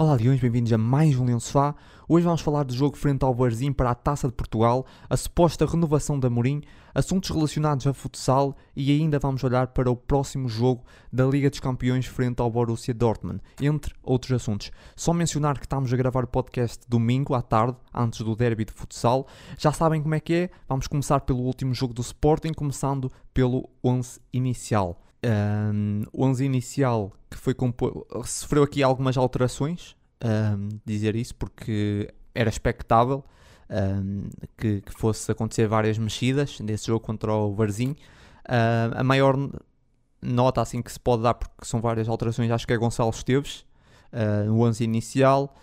Olá Leões, bem-vindos a mais um Leão Sofá. Hoje vamos falar do jogo frente ao Varzim para a Taça de Portugal, a suposta renovação da Mourinho, assuntos relacionados a futsal e ainda vamos olhar para o próximo jogo da Liga dos Campeões frente ao Borussia Dortmund, entre outros assuntos. Só mencionar que estamos a gravar o podcast domingo à tarde, antes do derby de futsal. Já sabem como é que é, vamos começar pelo último jogo do Sporting, começando pelo 11 inicial. Um, o 11 inicial que foi composto sofreu aqui algumas alterações, um, dizer isso, porque era expectável um, que, que, fosse acontecer várias mexidas nesse jogo contra o Varzim. A maior nota assim que se pode dar, porque são várias alterações, acho que é Gonçalo Esteves, uh, no 11 inicial,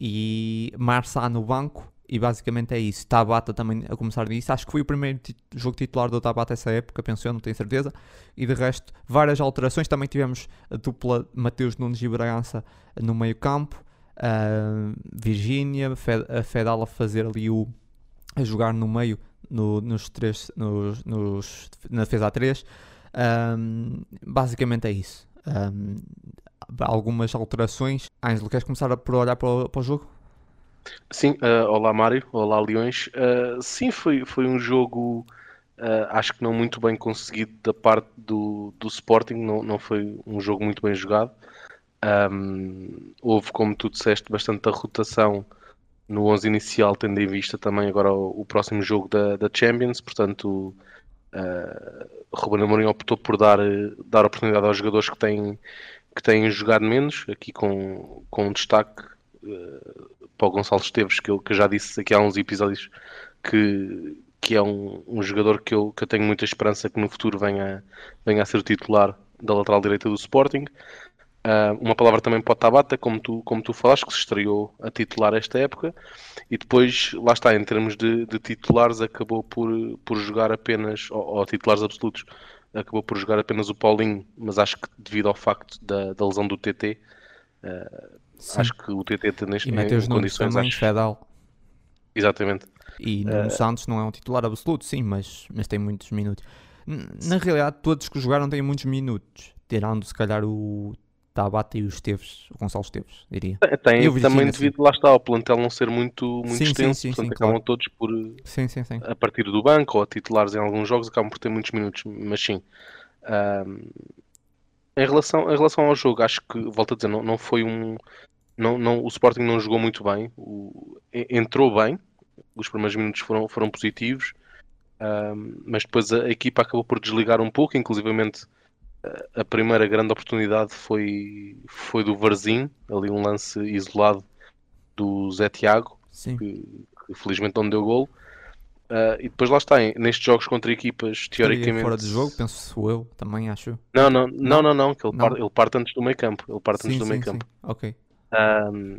e Marçá no banco, e basicamente é isso. Tabata também a começar disso. Acho que foi o primeiro jogo titular do Tabata essa época, penso eu, não tenho certeza. E de resto, várias alterações. Também tivemos a dupla Mateus Nunes e Bragança no meio campo. Uh, Virgínia, a Fedal a fazer ali o. a jogar no meio, no, nos três, nos, nos, na defesa A3. Um, basicamente é isso. Um, algumas alterações. Ângelo, queres começar por olhar para o, para o jogo? Sim, uh, olá Mário, olá Leões. Uh, sim, foi, foi um jogo, uh, acho que não muito bem conseguido da parte do, do Sporting, não, não foi um jogo muito bem jogado. Um, houve, como tu disseste, bastante a rotação no 11 inicial, tendo em vista também agora o, o próximo jogo da, da Champions, portanto, uh, Ruben Amorim optou por dar, dar oportunidade aos jogadores que têm, que têm jogado menos, aqui com, com um destaque uh, para o Gonçalo Esteves, que eu, que eu já disse aqui há uns episódios, que, que é um, um jogador que eu, que eu tenho muita esperança que no futuro venha, venha a ser o titular da lateral direita do Sporting. Uh, uma palavra também para o Tabata, como tu, como tu falaste, que se estreou a titular esta época, e depois, lá está, em termos de, de titulares, acabou por, por jogar apenas, ou, ou, titulares absolutos, acabou por jogar apenas o Paulinho, mas acho que devido ao facto da, da lesão do TT, uh, Sim. Acho que o TT neste E Mateus Nunes também, acho... Fedal. Exatamente. E Nuno uh... Santos não é um titular absoluto, sim, mas, mas tem muitos minutos. Na realidade, todos que jogaram têm muitos minutos, tirando se calhar o Tabata e o Esteves, o Gonçalo Esteves, diria. Tem, eu também assim. devido, lá está, ao plantel não ser muito, muito sim, extenso, sim, sim, portanto acabam claro. todos por, sim, sim, sim. a partir do banco ou a titulares em alguns jogos, acabam por ter muitos minutos, mas sim. Um, em relação, em relação ao jogo, acho que, volto a dizer, não, não foi um, não, não, o Sporting não jogou muito bem, o, entrou bem, os primeiros minutos foram, foram positivos, um, mas depois a, a, equipa acabou por desligar um pouco, inclusivamente a, a primeira grande oportunidade foi, foi do Varzim, ali um lance isolado do Zé Tiago, que, que, felizmente não deu gol. Uh, e depois lá está, nestes jogos contra equipas teoricamente. fora de jogo, penso eu, também acho. Não, não, não, não, não, que ele, não. Parte, ele parte antes do meio campo. Ele parte sim, antes do sim, meio campo. Ok. Um,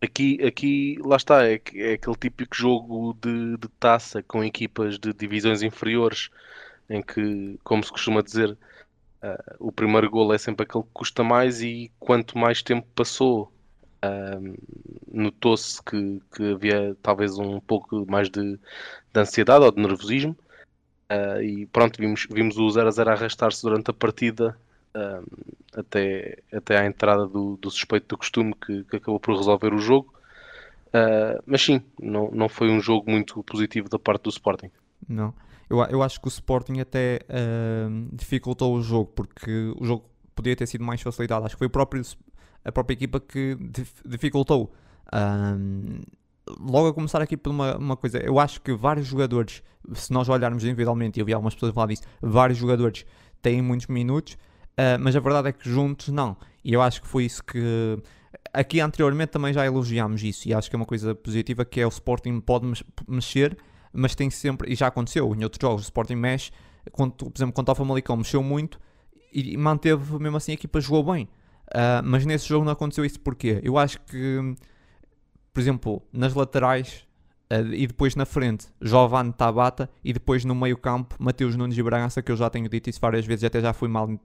aqui, aqui, lá está, é, é aquele típico jogo de, de, taça com equipas de divisões inferiores em que, como se costuma dizer, uh, o primeiro gol é sempre aquele que custa mais e quanto mais tempo passou, notou-se que, que, havia talvez um pouco mais de, de ansiedade ou de nervosismo. Uh, e pronto, vimos, vimos o 0 a 0 arrastar-se durante a partida até, até à entrada do, do suspeito do costume que, que, acabou por resolver o jogo. Uh, mas sim, não, não foi um jogo muito positivo da parte do Sporting. Não, eu, eu acho que o Sporting até dificultou o jogo, porque o jogo podia ter sido mais facilitado. Acho que foi o próprio, a própria equipa que dificultou. Um, logo a começar aqui por uma, uma coisa, eu acho que vários jogadores, se nós olharmos individualmente, eu vi algumas pessoas falar disso, vários jogadores têm muitos minutos, Uh, mas a verdade é que juntos não. E eu acho que foi isso que. Aqui anteriormente também já elogiámos isso, e acho que é uma coisa positiva que é o Sporting pode mexer, mas tem sempre, e já aconteceu em outros jogos, o Sporting mexe, quando, por exemplo, contra o Famalicão mexeu muito e manteve mesmo assim a equipa jogou bem. Uh, mas nesse jogo não aconteceu isso porquê? Eu acho que, por exemplo, nas laterais Uh, e depois na frente, Giovanni Tabata e depois no meio campo, Mateus Nunes e Bragança, que eu já tenho dito isso várias vezes até já fui mal, uh,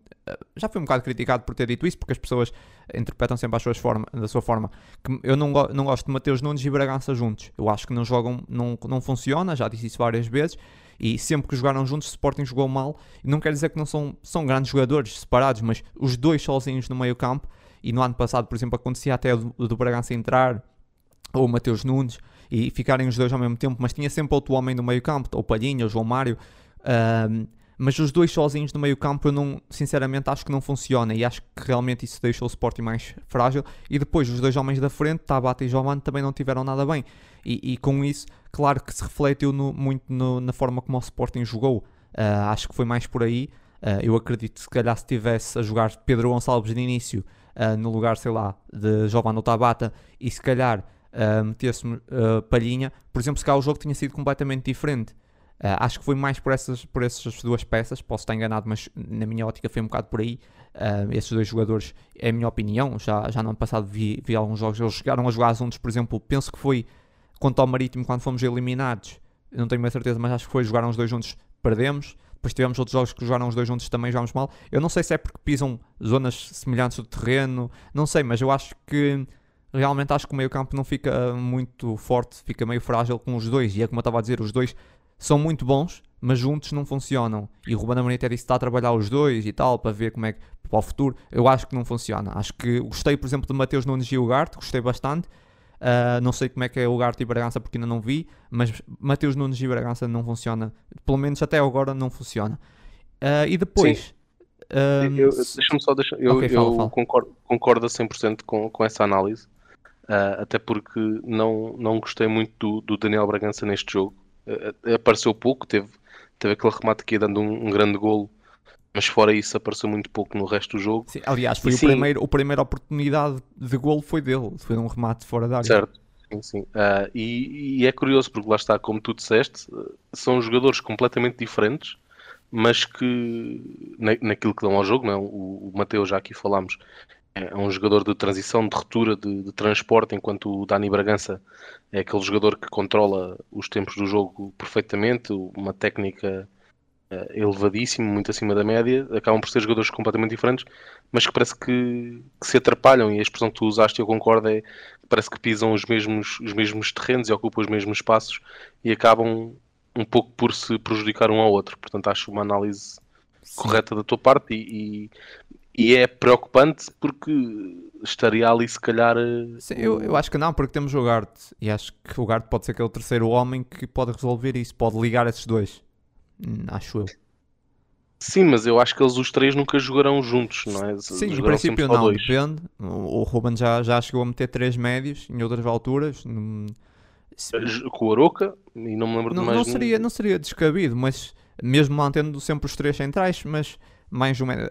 já fui um bocado criticado por ter dito isso, porque as pessoas interpretam sempre as suas forma, da sua forma. Que eu não, go não gosto de Mateus Nunes e Bragança juntos. Eu acho que não jogam, não, não funciona, já disse isso várias vezes. E sempre que jogaram juntos, o Sporting jogou mal. E não quer dizer que não são, são grandes jogadores separados, mas os dois sozinhos no meio campo. E no ano passado, por exemplo, acontecia até o do Bragança entrar, ou o Mateus Nunes, e ficarem os dois ao mesmo tempo, mas tinha sempre outro homem no meio campo, ou Palhinha, ou João Mário. Mas os dois sozinhos no meio campo eu não, sinceramente acho que não funciona. E acho que realmente isso deixou o Sporting mais frágil. E depois os dois homens da frente, Tabata e Giovanni também não tiveram nada bem. E, e com isso, claro que se refletiu no, muito no, na forma como o Sporting jogou. Uh, acho que foi mais por aí. Uh, eu acredito que se calhar se tivesse a jogar Pedro Gonçalves de início uh, no lugar, sei lá, de Giovanni Tabata e se calhar metesse Palhinha, por exemplo, se calhar o jogo tinha sido completamente diferente Uh, acho que foi mais por essas, por essas duas peças, posso estar enganado, mas na minha ótica foi um bocado por aí. Uh, esses dois jogadores, é a minha opinião, já, já no ano passado vi, vi alguns jogos, eles chegaram a jogar juntos, por exemplo, penso que foi contra o Marítimo quando fomos eliminados, não tenho a certeza, mas acho que foi, jogaram os dois juntos, perdemos. Depois tivemos outros jogos que jogaram os dois juntos também jogámos mal. Eu não sei se é porque pisam zonas semelhantes do terreno, não sei, mas eu acho que realmente acho que o meio campo não fica muito forte, fica meio frágil com os dois. E é como eu estava a dizer, os dois são muito bons, mas juntos não funcionam. E o Ruben Amorim até disse que está a trabalhar os dois e tal, para ver como é que, para o futuro. Eu acho que não funciona. Acho que gostei, por exemplo, de Mateus Nunes e o Garte, gostei bastante. Uh, não sei como é que é o Garte e Bragança porque ainda não vi, mas Mateus Nunes e Bragança não funciona. Pelo menos até agora não funciona. Uh, e depois... Uh, Deixa-me só deixar. Eu, okay, fala, eu fala. Concordo, concordo a 100% com, com essa análise. Uh, até porque não, não gostei muito do, do Daniel Bragança neste jogo. Uh, apareceu pouco, teve, teve aquele remate aqui dando um, um, grande golo, mas fora isso apareceu muito pouco no resto do jogo. Sim, aliás, foi e, o sim, primeiro, a primeira oportunidade de golo foi dele, foi um remate fora da área. Certo, sim, sim. Uh, e, e, é curioso porque lá está, como tu disseste, são jogadores completamente diferentes, mas que na, naquilo que dão ao jogo, não é? o, o Mateus já aqui falámos, é um jogador de transição, de ruptura, de, de, transporte, enquanto o Dani Bragança é aquele jogador que controla os tempos do jogo perfeitamente, uma técnica uh, elevadíssima, muito acima da média. Acabam por ser jogadores completamente diferentes, mas que parece que, que se atrapalham. E a expressão que tu usaste, eu concordo, é parece que pisam os mesmos, os mesmos terrenos e ocupam os mesmos espaços e acabam um pouco por se prejudicar um ao outro. Portanto, acho uma análise Sim. correta da tua parte e, e e é preocupante porque estaria ali se calhar. Eh, Sim, eu, eu acho que não, porque temos o Gart e acho que o Gart pode ser aquele terceiro homem que pode resolver isso, pode ligar esses dois. Hum, acho eu. Sim, mas eu acho que eles os três nunca jogarão juntos, não é? Sim, em princípio não, dois. depende. O Ruben já, já chegou a meter três médios em outras alturas. Com o Aroca, e não me lembro não, de mais. Não seria, não seria descabido, mas mesmo mantendo sempre os três centrais, mas mais um médio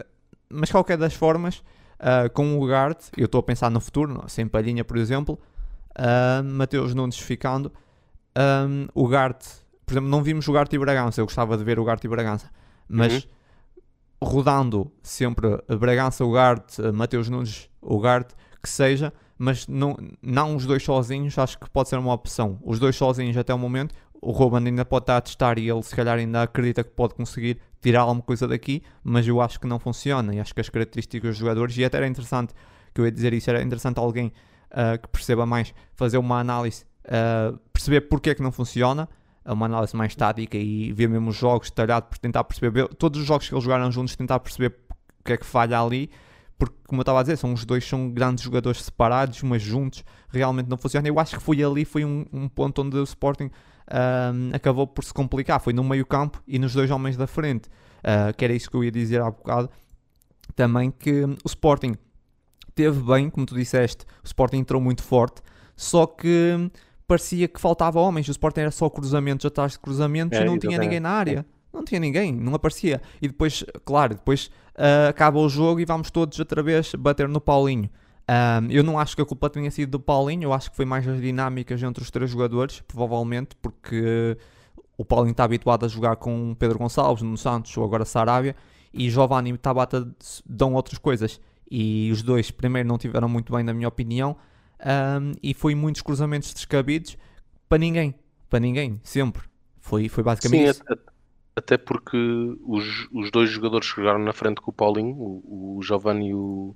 mas qualquer das formas, uh, com o Gart, eu estou a pensar no futuro, sem palhinha, por exemplo, uh, Mateus Nunes ficando, um, o Gart, por exemplo, não vimos o Gart e Bragança, eu gostava de ver o Gart e Bragança, mas uhum. rodando sempre Bragança, o Gart, Mateus Nunes, o Gart, que seja, mas não, não os dois sozinhos, acho que pode ser uma opção. Os dois sozinhos até o momento, o Ruben ainda pode estar a testar e ele se calhar ainda acredita que pode conseguir tirar alguma coisa daqui, mas eu acho que não funciona e acho que as características dos jogadores, e até era interessante que eu ia dizer isso, era interessante alguém uh, que perceba mais, fazer uma análise, uh, perceber porque é que não funciona, uma análise mais tática e ver mesmo os jogos detalhado tentar perceber, todos os jogos que eles jogaram juntos, tentar perceber o que é que falha ali, porque como eu estava a dizer, são os dois são grandes jogadores separados, mas juntos realmente não funciona. Eu acho que foi ali, foi um, um ponto onde o Sporting uh, acabou por se complicar. Foi no meio campo e nos dois homens da frente. Uh, que era isso que eu ia dizer há bocado. Também que o Sporting teve bem, como tu disseste, o Sporting entrou muito forte, só que parecia que faltava homens. O Sporting era só cruzamentos atrás de cruzamentos é, e não tinha ninguém na área. Não tinha ninguém, não aparecia. E depois, claro, depois uh, acaba o jogo e vamos todos outra vez bater no Paulinho. Um, eu não acho que a culpa tenha sido do Paulinho, eu acho que foi mais as dinâmicas entre os três jogadores, provavelmente, porque o Paulinho está habituado a jogar com Pedro Gonçalves, no Santos ou agora Sarabia, e Giovanni e Tabata dão outras coisas. E os dois, primeiro, não tiveram muito bem, na minha opinião, um, e foi muitos cruzamentos descabidos para ninguém, para ninguém, sempre. Foi, foi basicamente Sim, isso. Até porque os, os dois jogadores que jogaram na frente com o Paulinho, o, o Giovanni e o,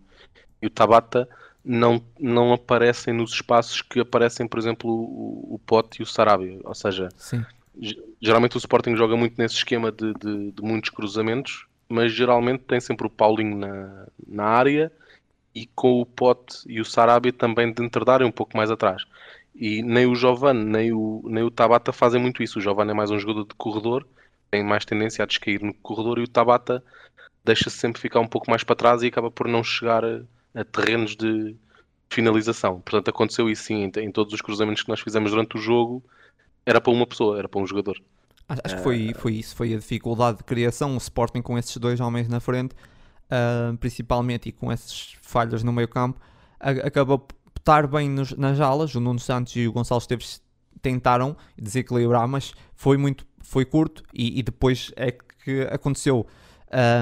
e o Tabata não, não aparecem nos espaços que aparecem, por exemplo, o, o Pote e o Sarabia. Ou seja, geralmente o Sporting joga muito nesse esquema de, de, de, muitos cruzamentos, mas geralmente tem sempre o Paulinho na, na área e com o Pote e o Sarabia também dentro da área, um pouco mais atrás. E nem o Giovanni nem o, nem o Tabata fazem muito isso. O Giovanni é mais um jogador de corredor, tem mais tendência a descair no corredor, e o Tabata deixa-se sempre ficar um pouco mais para trás e acaba por não chegar a, a terrenos de finalização. Portanto, aconteceu isso sim em, em, todos os cruzamentos que nós fizemos durante o jogo. Era para uma pessoa, era para um jogador. Acho que foi, foi isso, foi a dificuldade de criação. O Sporting com esses dois homens na frente, uh, principalmente, e com essas falhas no meio campo, acabou por estar bem nos, nas alas. O Nuno Santos e o Gonçalo Esteves tentaram desequilibrar, mas foi muito foi curto e, e depois é que aconteceu.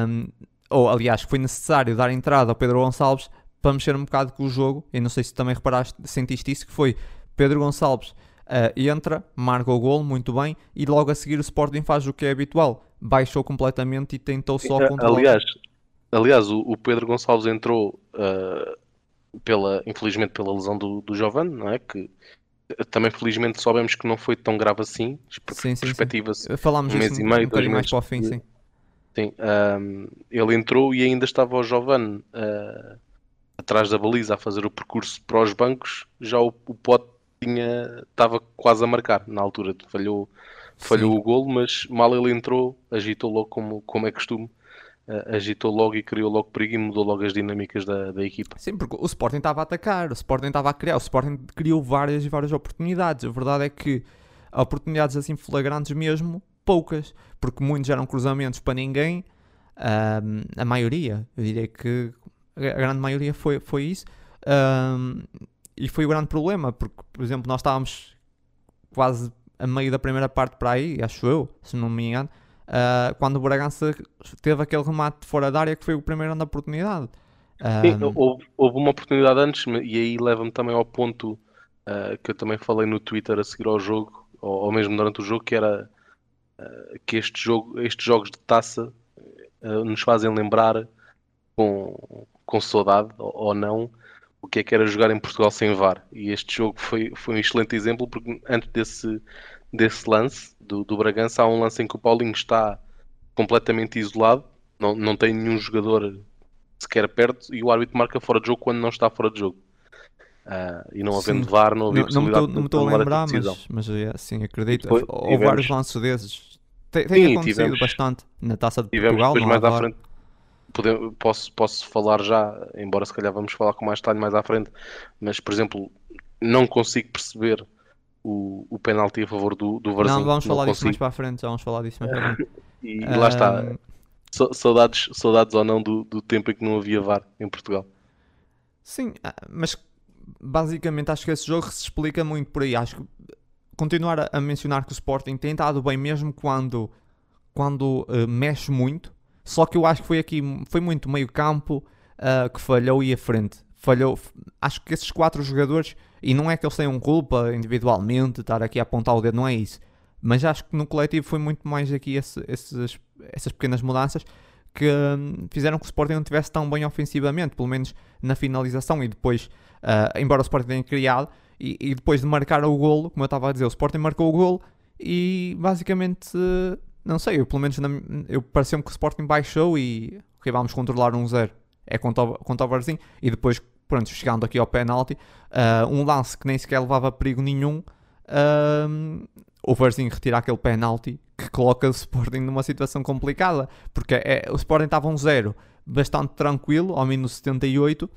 Um, ou aliás foi necessário dar entrada ao Pedro Gonçalves para mexer um bocado com o jogo. E não sei se também reparaste, sentiste isso que foi Pedro Gonçalves uh, entra, marca o gol muito bem e logo a seguir o Sporting faz o que é habitual baixou completamente e tentou só controlar. aliás, aliás o, o Pedro Gonçalves entrou uh, pela, infelizmente pela lesão do, do Giovanni, não é? Que também felizmente soubemos que não foi tão grave assim, sim, sim. Falámos um mês e meio, um dois meses. Para o fim, sim. sim um, ele entrou e ainda estava o Giovanni uh, atrás da baliza a fazer o percurso para os bancos, já o, o Pote tinha, estava quase a marcar na altura, falhou, falhou o golo, mas mal ele entrou, agitou logo como, como é costume agitou logo e criou logo perigo e mudou logo as dinâmicas da, da equipa. Sim, porque o Sporting estava a atacar, o Sporting estava a criar, o Sporting criou várias e várias oportunidades. A verdade é que oportunidades assim flagrantes mesmo, poucas, porque muitos eram cruzamentos para ninguém. Um, a maioria, eu diria que a grande maioria foi, foi isso. Um, e foi o grande problema, porque, por exemplo, nós estávamos quase a meio da primeira parte para aí, acho eu, se não me engano, uh, quando o Bragança teve aquele remate fora da área que foi o primeiro na oportunidade. Sim, houve, houve, uma oportunidade antes e aí leva-me também ao ponto uh, que eu também falei no Twitter a seguir ao jogo, ou, ou mesmo durante o jogo, que era uh, que este jogo, estes jogos de taça nos fazem lembrar com, com saudade ou, ou não o que é que era jogar em Portugal sem VAR. E este jogo foi, foi um excelente exemplo, porque antes desse, desse lance do, do Bragança. Há um lance em que o Paulinho está completamente isolado, não, não tem nenhum jogador sequer perto e o árbitro marca fora de jogo quando não está fora de jogo. Uh, e não havendo VAR, não havia possibilidade não, não me estou a lembrar, mas, mas é, assim, acredito. Depois, Houve tivemos... vários lances desses. Tem, tem Sim, acontecido tivemos, bastante na taça de Portugal. Depois mais à frente, podemos, posso, posso falar já, embora se calhar vamos falar com mais detalhe mais à frente, mas por exemplo, não consigo perceber o, o penalti a favor do, do Varzim. Não, vamos falar disso mais para a frente, vamos falar disso mais para a frente. e, e lá está, saudades, saudades ou não do, do tempo em que não havia VAR em Portugal. Sim, ah, mas basicamente acho que esse jogo se explica muito por aí. Acho que continuar a, a mencionar que o Sporting tem estado bem mesmo quando, quando uh, mexe muito. Só que eu acho que foi aqui, foi muito meio campo uh, que falhou e a frente. Falhou, acho que esses quatro jogadores e não é que eles tenham culpa individualmente, estar aqui a apontar o dedo, não é isso. Mas acho que no coletivo foi muito mais aqui esse, esses, essas pequenas mudanças que hum, fizeram que o Sporting não estivesse tão bem ofensivamente, pelo menos na finalização. E depois, uh, embora o Sporting tenha criado, e, e, depois de marcar o golo, como eu estava a dizer, o Sporting marcou o golo e basicamente, uh, não sei, eu pelo menos na, eu pareceu-me que o Sporting baixou e ok, vamos controlar um zero. É contra o, contra o e depois pronto, chegando aqui ao penalti, uh, um lance que nem sequer levava perigo nenhum, uh, o Varzinho retira aquele penalti que coloca o Sporting numa situação complicada, porque é, o Sporting estava um zero bastante tranquilo, ao menos 78, uh,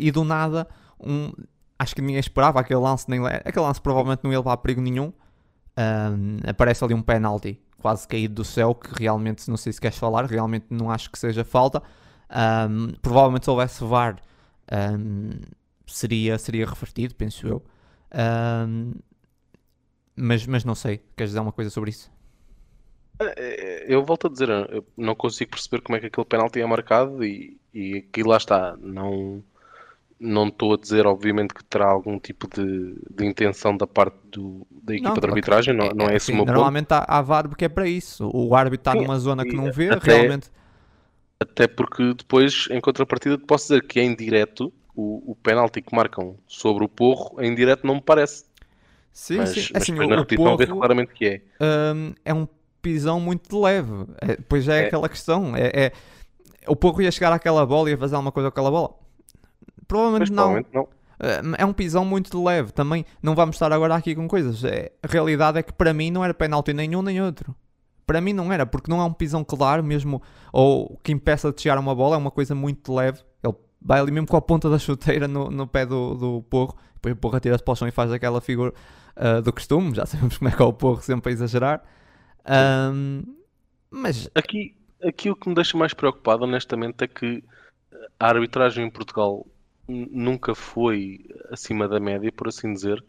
e do nada, um, acho que ninguém esperava aquele lance, nem, aquele lance provavelmente não ia levar perigo nenhum, aparece ali um penalti quase caído do céu, que realmente, não sei se queres falar, realmente não acho que seja falta, um, provavelmente se houvesse VAR um, seria, seria revertido, penso eu. Um, mas, mas não sei, queres dizer alguma coisa sobre isso? É, é, eu volto a dizer, eu não consigo perceber como é que aquele penalti é marcado e, e aqui lá está. Não não estou a dizer, obviamente, que terá algum tipo de, de intenção da parte do, da equipa não, de arbitragem, não, é, não é, é esse assim, o meu Normalmente ponto. há, há VAR porque é para isso. O árbitro está numa zona que não vê, até, realmente. Até porque depois, em contrapartida, posso dizer que em direto, o, o penalti que marcam sobre o Porro, em direto não me parece. Sim, mas, sim. mas Assim, na repetição vê claramente que é. hum, é um pisão muito leve. É, depois já é, É. aquela questão. É, é- o Porro ia chegar àquela bola e ia fazer alguma coisa com aquela bola? Provavelmente não. provavelmente não. Uh, É um pisão muito leve. Também não vamos estar agora aqui com coisas. É, a realidade é que para mim não era penalti nenhum nem outro. Para mim não era, porque não é um pisão claro mesmo, ou que impeça de chegar uma bola, é uma coisa muito leve. Ele vai ali mesmo com a ponta da chuteira no, no pé do, do porro, depois o porro atira-se para o chão e faz aquela figura uh, do costume. Já sabemos como é que é o porro, sempre a exagerar. Um, mas Aqui, aqui o que me deixa mais preocupado, honestamente, é que a arbitragem em Portugal nunca foi acima da média, por assim dizer,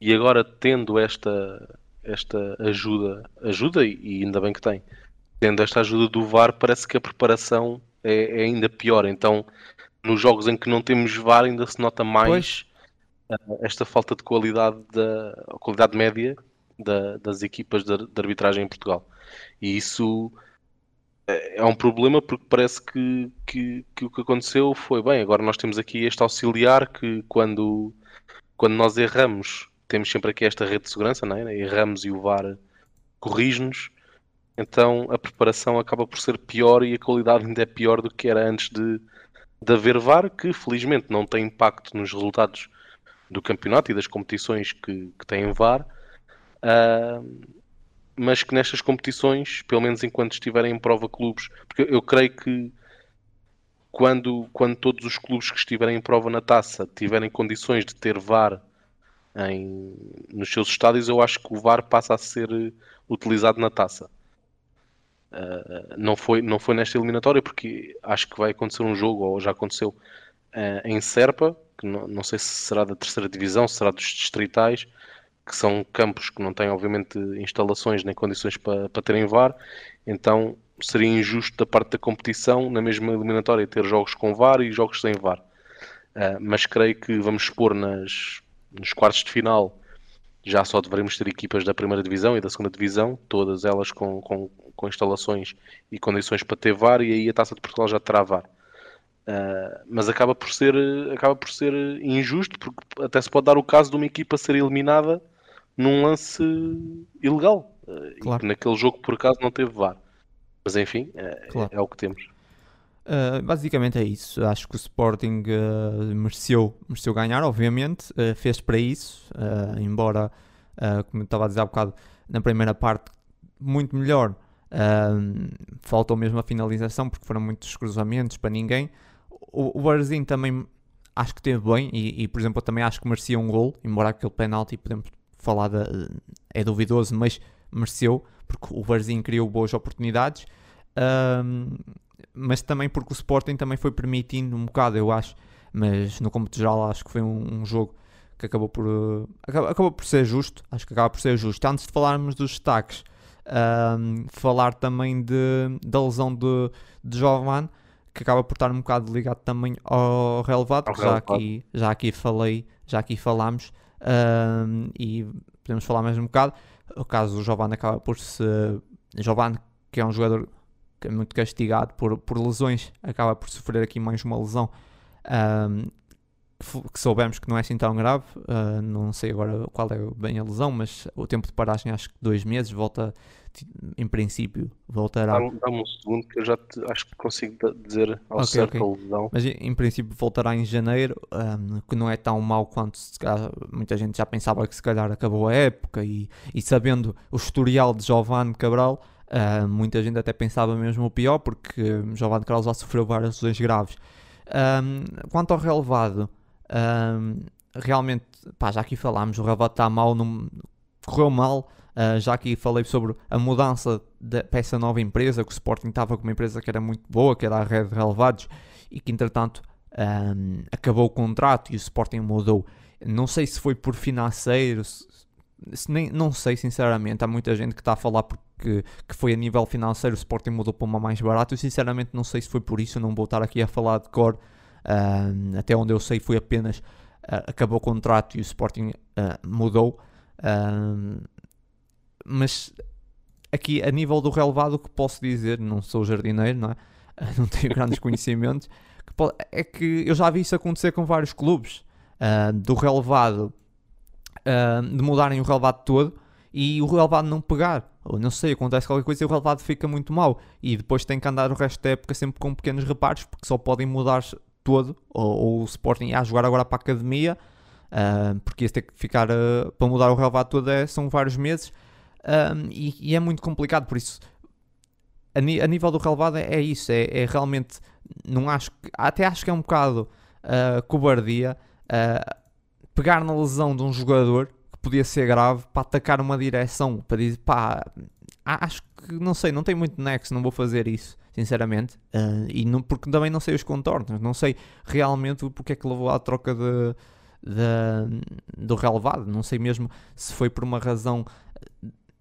e agora tendo esta, esta ajuda, ajuda e ainda bem que tem, tendo esta ajuda do VAR, parece que a preparação é, é ainda pior. Então, nos jogos em que não temos VAR, ainda se nota mais ah, esta falta de qualidade da qualidade média da- das equipas de, de arbitragem em Portugal. E isso é um problema porque parece que, que, que o que aconteceu foi bem, agora nós temos aqui este auxiliar que quando, quando nós erramos, temos sempre aqui esta rede de segurança, não é? erramos e o VAR corrige-nos, então a preparação acaba por ser pior e a qualidade ainda é pior do que era antes de, de haver VAR, que felizmente não tem impacto nos resultados do campeonato e das competições que, que têm VAR. Ah, mas que nestas competições, pelo menos enquanto estiverem em prova clubes, porque eu creio que quando, quando todos os clubes que estiverem em prova na taça tiverem condições de ter VAR em, nos seus estádios, eu acho que o VAR passa a ser eh, utilizado na taça. Uh, não, foi, não foi nesta eliminatória, porque acho que vai acontecer um jogo, ou já aconteceu, uh, em Serpa, que não, não sei se será da terceira divisão, se será dos distritais, que são campos que não têm, obviamente, instalações nem condições para, para terem VAR, então seria injusto da parte da competição, na mesma eliminatória, ter jogos com VAR e jogos sem VAR. Uh, mas creio que vamos expor nas, nos quartos de final, já só deveremos ter equipas da primeira divisão e da segunda divisão, todas elas com, com, com instalações e condições para ter VAR, e aí a Taça de Portugal já terá VAR. Uh, mas acaba por ser acaba por ser injusto porque até se pode dar o caso de uma equipa ser eliminada num lance ilegal uh, Claro. e que naquele jogo por acaso não teve VAR mas enfim é, Claro. é o que temos Uh, basicamente é isso. Acho que o Sporting uh, mereceu, mereceu ganhar, obviamente. Uh, fez para isso, embora, como eu estava a dizer há bocado, na primeira parte, muito melhor. Faltou mesmo a finalização, porque foram muitos cruzamentos para ninguém. O, o também acho que teve bem, e, e, por exemplo, eu também acho que merecia um gol, embora aquele penalti, podemos falar, de, é duvidoso, mas mereceu, porque o Barzinho criou boas oportunidades. Mas também porque o Sporting também foi permitindo um bocado, eu acho. Mas no cômputo geral acho que foi um, um jogo que acabou por, uh, acabou, acabou por ser justo. Acho que acaba por ser justo. Antes de falarmos dos destaques, um, falar também de, da lesão de, de Jovan, que acaba por estar um bocado ligado também ao relevado, Ao que já relevado. aqui, já aqui falei, já aqui falámos, um, e podemos falar mais um bocado. O caso do Jovan acaba por se. Jovan, que é um jogador que é muito castigado por, por lesões, acaba por sofrer aqui mais uma lesão ahm, f- que soubemos que não é assim tão grave. ah, não sei agora qual é bem a lesão, mas o tempo de paragem acho que dois meses, volta, em princípio, voltará. Dá-me um segundo que eu já te- acho que consigo dizer ao Ok, certo ok. a lesão Mas em princípio voltará em janeiro, ahm, que não é tão mau quanto calhar, muita gente já pensava que se calhar acabou a época e, e sabendo o historial de Giovanni Cabral, ah, muita gente até pensava mesmo o pior, porque Giovanni Cabral já sofreu várias lesões graves. Ahm, quanto ao relevado, ahm, realmente, pá, já aqui falámos, o relevado está mal, não, correu mal. ah, já aqui falei sobre a mudança de, para essa nova empresa, que o Sporting estava com uma empresa que era muito boa, que era a Red Relevados, e que entretanto ahm, acabou o contrato e o Sporting mudou. Não sei se foi por financeiro, se- se nem, não sei sinceramente. Há muita gente que está a falar porque que foi a nível financeiro o Sporting mudou para uma mais barata. Eu sinceramente não sei se foi por isso. Não vou estar aqui a falar de cor. Ahm, até onde eu sei foi apenas ah, acabou o contrato e o Sporting ah, mudou. Mas aqui a nível do relevado o que posso dizer, não sou jardineiro, não é? não tenho grandes conhecimentos, que po- é que eu já vi isso acontecer com vários clubes. Ah, do relevado uh, de mudarem o relevado todo e o relevado não pegar. Ou não sei, acontece qualquer coisa e o relevado fica muito mal. E depois tem que andar o resto da época sempre com pequenos reparos, porque só podem mudar todo. Ou, ou o Sporting a jogar agora para a academia, uh, porque ia ter que ficar uh, para mudar o relevado todo é, são vários meses. E, e, é muito complicado, por isso a, a nível do relevado é, é isso, é, é, realmente não acho até acho que é um bocado uh, cobardia pegar na lesão de um jogador que podia ser grave para atacar uma direção, para dizer pá, acho que não sei, não tem muito nexo, não vou fazer isso, sinceramente. Uh, e não, porque também não sei os contornos, não sei realmente porque é que levou à troca de, de, do relevado, não sei mesmo se foi por uma razão.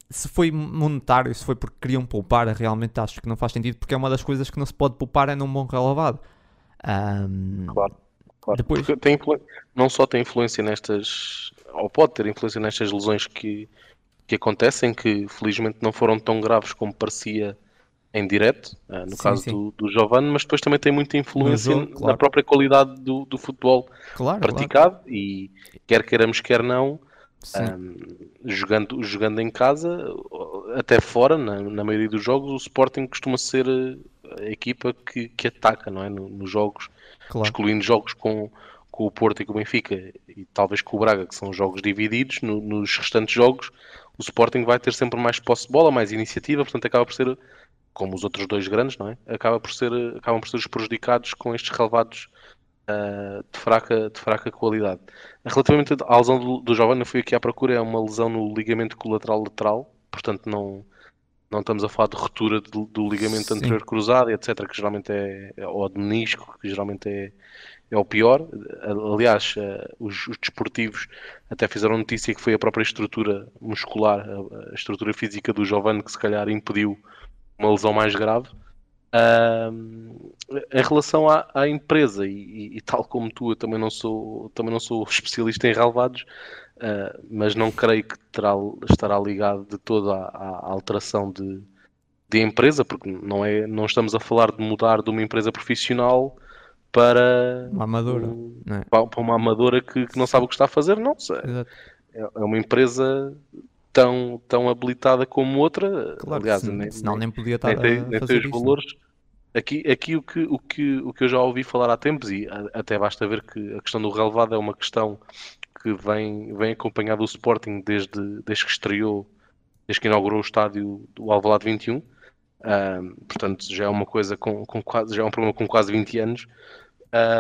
Se foi monetário, se foi porque queriam poupar, realmente acho que não faz sentido, porque é uma das coisas que não se pode poupar é num bom relevado. Um, claro, claro. Depois... Tem não só tem influência nestas, ou pode ter influência nestas lesões que, que acontecem, que felizmente não foram tão graves como parecia em direto, uh, no sim, caso sim. Do, do Giovanni, mas depois também tem muita influência jogo, claro. na própria qualidade do, do futebol claro, praticado claro. e quer queiramos, quer não, um, jogando, jogando em casa, até fora, na, na, maioria dos jogos, o Sporting costuma ser a equipa que, que ataca, não é? Nos jogos, excluindo jogos com, com o Porto e com o Benfica e talvez com o Braga, que são jogos divididos, no, nos restantes jogos o Sporting vai ter sempre mais posse de bola, mais iniciativa, portanto acaba por ser, como os outros dois grandes, não é? Acaba por ser, acabam por ser os prejudicados com estes relevados uh, de, fraca, de fraca qualidade. Relativamente à lesão do, do Giovanni, fui aqui à procura, é uma lesão no ligamento colateral lateral, portanto não, não estamos a falar de ruptura do, do ligamento Sim. anterior cruzado, etc., que geralmente é, ou de menisco, que geralmente é, é o pior. Aliás, eh, os, os, desportivos até fizeram notícia que foi a própria estrutura muscular, a, estrutura física do Giovanni que se calhar impediu uma lesão mais grave. Em relação à, à empresa, e, e, e, tal como tu, eu também não sou, também não sou especialista em relevados, uh, mas não creio que terá, estará ligado de toda a alteração de, de empresa, porque não, é, não estamos a falar de mudar de uma empresa profissional para uma amadora, um, é? para uma amadora que, que, não sabe o que está a fazer, não sei. É, é uma empresa tão, tão habilitada como outra. Claro, Aliás, sim, nem, senão nem podia estar nem, tem, a nem fazer tem os valores. Aqui, aqui o, que, o, que, o que eu já ouvi falar há tempos, e até basta ver que a questão do relevado é uma questão que vem, vem acompanhado do Sporting desde, desde que estreou, desde que inaugurou o estádio do Alvalade 21. Um, portanto, já é uma coisa com, com quase, já é um problema com quase 20 anos.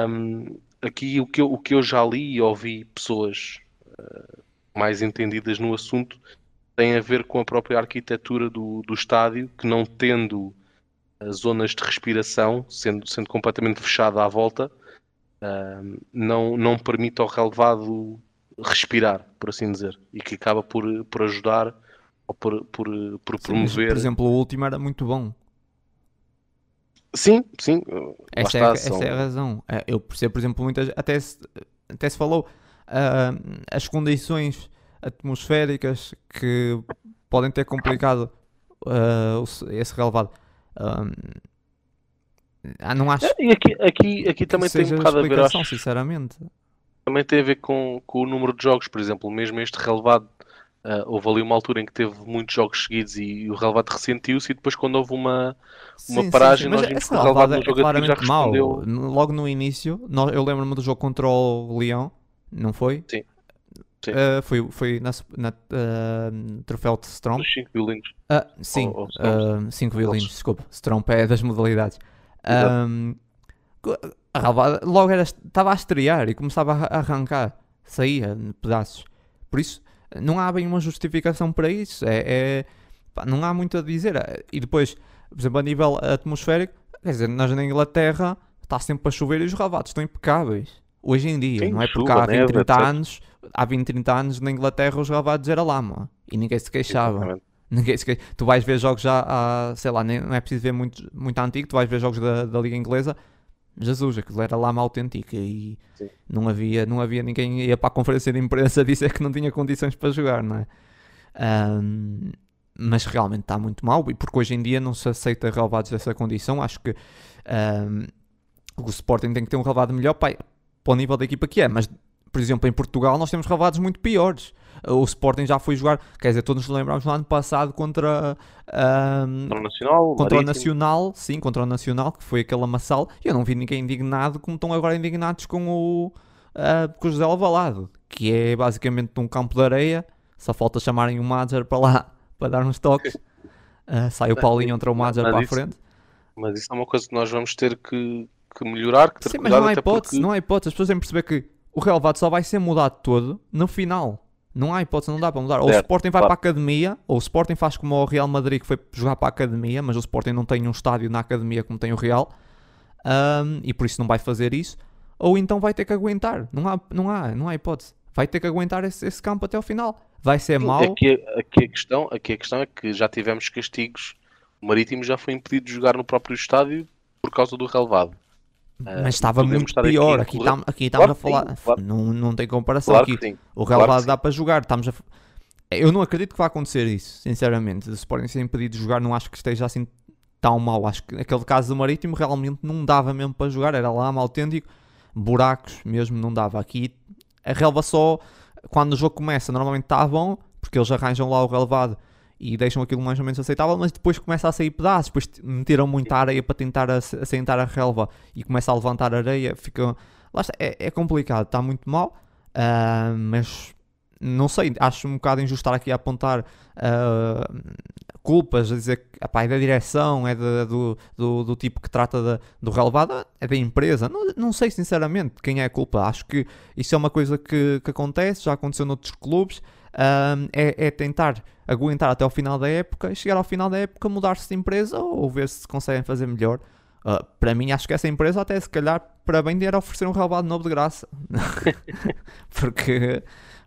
Um, aqui o que, eu, o que eu já li e ouvi pessoas uh, mais entendidas no assunto tem a ver com a própria arquitetura do, do estádio, que não tendo as zonas de respiração, sendo, sendo completamente fechada à volta, uh, não, não permite ao relevado respirar, por assim dizer, e que acaba por, por ajudar ou por, por, por promover. por exemplo, o último era muito bom. Sim, sim. Essa, é, essa é a razão. É, eu percebo, por exemplo, muitas. Até se, até se falou uh, as condições atmosféricas que podem ter complicado uh, esse relevado. Uh, não acho. E aqui, aqui, aqui também tem um bocado a ver, acho, sinceramente. Também tem a ver com, com o número de jogos, por exemplo, mesmo este relevado Uh, houve ali uma altura em que teve muitos jogos seguidos e o relevado ressentiu-se e depois quando houve uma, uma sim, paragem sim, sim. nós vimos que o relevado no jogo é claramente já respondeu... Mal. Logo no início, eu lembro-me do jogo contra o Leão, não foi? Sim. sim. Uh, foi foi na, na uh, troféu de Strom. Os 5 violinos. Uh, sim, 5 violinos, desculpa. Strom é das modalidades. Um, a relevada logo estava a estrear e começava a arrancar, saía pedaços. Por isso, não há bem uma justificação para isso. É, é pá, não há muito a dizer. E depois, por exemplo, a nível atmosférico, quer dizer, nós na Inglaterra está sempre a chover e os ravados estão impecáveis. Hoje em dia, Sim, não é porque chuva, há 20, 30 neve, anos, há 20, 30 anos na Inglaterra os ravados era lama e ninguém se queixava. Ninguém se queixa. Tu vais ver jogos já, há, sei lá, nem, não é preciso ver muito, muito antigo, tu vais ver jogos da, da Liga Inglesa Jesus, aquilo era lama autêntica e não havia, não havia ninguém ia para a conferência de imprensa dizer que não tinha condições para jogar, não é? Um, mas realmente está muito mal e porque hoje em dia não se aceita relevados dessa condição. Acho que um, o Sporting tem que ter um relevado melhor para, para o nível da equipa que é, mas por exemplo em Portugal nós temos relevados muito piores. O Sporting já foi jogar, quer dizer, todos nos lembramos no ano passado contra, um, o Nacional, contra o. Nacional, sim, contra o Nacional, que foi aquele amassal, e eu não vi ninguém indignado como estão agora indignados com o, ah, com o José Alvalade, que é basicamente um campo de areia, só falta chamarem o Madger para lá para dar uns toques. Ah, sai o Paulinho, entra o Madger Mas para a frente. Mas isso é uma coisa que nós vamos ter que, que melhorar, que ter Sim, mas cuidado, não há hipótese, porque não há hipótese. As pessoas têm que perceber que o relevado só vai ser mudado todo no final. Não há hipótese, não dá para mudar. Ou o Certo, Sporting vai claro. para a academia, ou o Sporting faz como o Real Madrid que foi jogar para a academia, mas o Sporting não tem um estádio na academia como tem o Real, ahm, e por isso não vai fazer isso. Ou então vai ter que aguentar. Não há, não há, não há hipótese. Vai ter que aguentar esse, esse campo até ao final. Vai ser mau. aqui, aqui, a questão, aqui a questão é que já tivemos castigos. O Marítimo já foi impedido de jogar no próprio estádio por causa do relevado. Mas estava muito aqui pior. Aqui, correr- tam- aqui estamos Claro a falar. sim, claro. Não, não tem comparação Claro aqui. O Claro relevado que dá para jogar. Estamos a... Eu não acredito que vá acontecer isso, sinceramente. O Sporting ser impedido de jogar, não acho que esteja assim tão mal. Acho que aquele caso do Marítimo realmente não dava mesmo para jogar. Era lama autêntico, buracos mesmo, não dava. Aqui a relva só, quando o jogo começa, normalmente está bom, porque eles arranjam lá o relevado e deixam aquilo mais ou menos aceitável, mas depois começa a sair pedaços, depois meteram muita areia para tentar ass- assentar a relva e começa a levantar areia, fica... Lá está, é, é complicado, está muito mal, ah, mas não sei, acho um bocado injusto estar aqui a apontar ah, culpas, a dizer que epá, é da direção, é da- do, do, do tipo que trata da- do relevado, é da empresa. Não, não sei sinceramente quem é a culpa. Acho que isso é uma coisa que, que acontece, já aconteceu noutros clubes. Ah, é, é tentar aguentar até ao final da época e chegar ao final da época mudar-se de empresa ou ver se conseguem fazer melhor. Ah, para mim, acho que essa empresa até se calhar para bem era oferecer um relevado novo de graça. porque,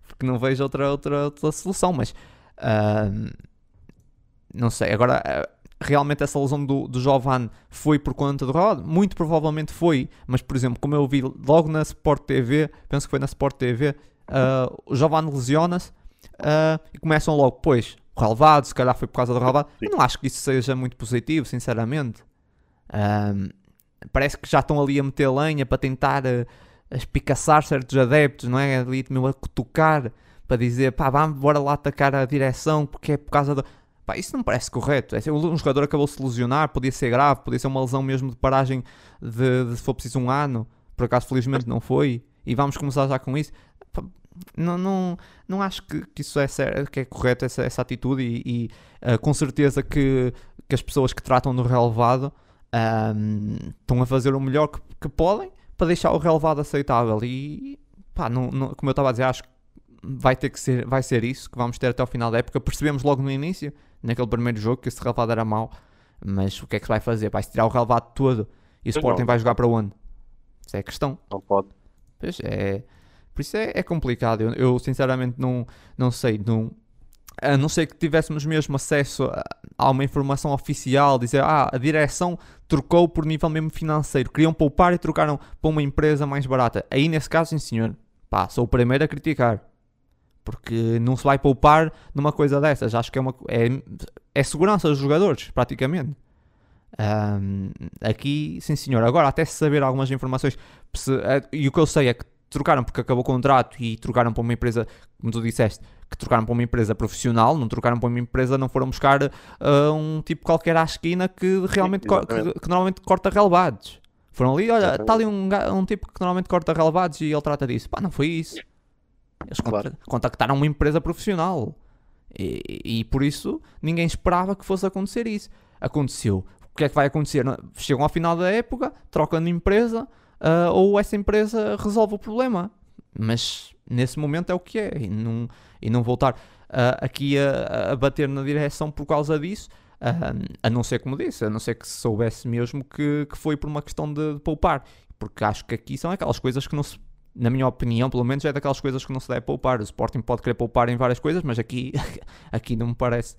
porque não vejo outra, outra, outra solução. Mas ah, não sei, agora ah, realmente essa lesão do, do Jovan foi por conta do relevado? Muito provavelmente foi, mas por exemplo, como eu vi logo na Sport TV, penso que foi na Sport TV, ah, o Jovan lesiona-se ah, e começam logo, pois, o relevado, se calhar foi por causa do relevado. Eu não acho que isso seja muito positivo, sinceramente. Ahm, parece que já estão ali a meter lenha para tentar ah, espicaçar certos adeptos, não é? Ali mesmo a cutucar para dizer, pá, vamos, bora lá atacar a direção porque é por causa do. Pá, isso não parece correto. É, Um jogador acabou de se lesionar, podia ser grave, podia ser uma lesão mesmo de paragem de, de se for preciso um ano. Por acaso, felizmente, não foi. E vamos começar já com isso. Não, não, não acho que, que isso é, certo, que é correto, essa, essa atitude. E, e, ah, com certeza que, que as pessoas que tratam do relevado ahm, estão a fazer o melhor que, que podem para deixar o relevado aceitável. E pá, não, não- como eu estava a dizer, acho que vai ter que ser, vai ser isso que vamos ter até ao final da época. Percebemos logo no início, naquele primeiro jogo, que esse relevado era mau. Mas o que é que se vai fazer? Vai-se tirar o relevado todo e o Sporting vai jogar para onde? Isso é a questão. Não pode. Pois é. Por isso é, é complicado. Eu, eu, sinceramente não, não sei. Não, a não ser que tivéssemos mesmo acesso a, a uma informação oficial, dizer ah, a direção trocou por nível mesmo financeiro, queriam poupar e trocaram para uma empresa mais barata. Aí nesse caso, sim senhor, pá, sou o primeiro a criticar. Porque não se vai poupar numa coisa dessas. Acho que é uma é, é segurança dos jogadores, praticamente. Ahm, aqui, sim senhor. Agora, até se saber algumas informações, eh, e o que eu sei é que trocaram porque acabou o contrato e trocaram para uma empresa, como tu disseste, que trocaram para uma empresa profissional, não trocaram para uma empresa, não foram buscar ah, um tipo qualquer à esquina que realmente co- que, que normalmente corta relevados. Foram ali, olha, está ali um, um tipo que normalmente corta relevados e ele trata disso. Pá, não foi isso. Eles Claro. contactaram uma empresa profissional. E, e por isso ninguém esperava que fosse acontecer isso. Aconteceu. O que é que vai acontecer? Chegam ao final da época, trocam de empresa, ah, ou essa empresa resolve o problema. Mas nesse momento é o que é. E não, e não voltar ah, aqui a, a bater na direção por causa disso. ah, a não ser como disse, a não ser que se soubesse mesmo que, que foi por uma questão de, de poupar. Porque acho que aqui são aquelas coisas que não se na minha opinião, pelo menos, é daquelas coisas que não se deve poupar. O Sporting pode querer poupar em várias coisas, mas aqui, aqui não me parece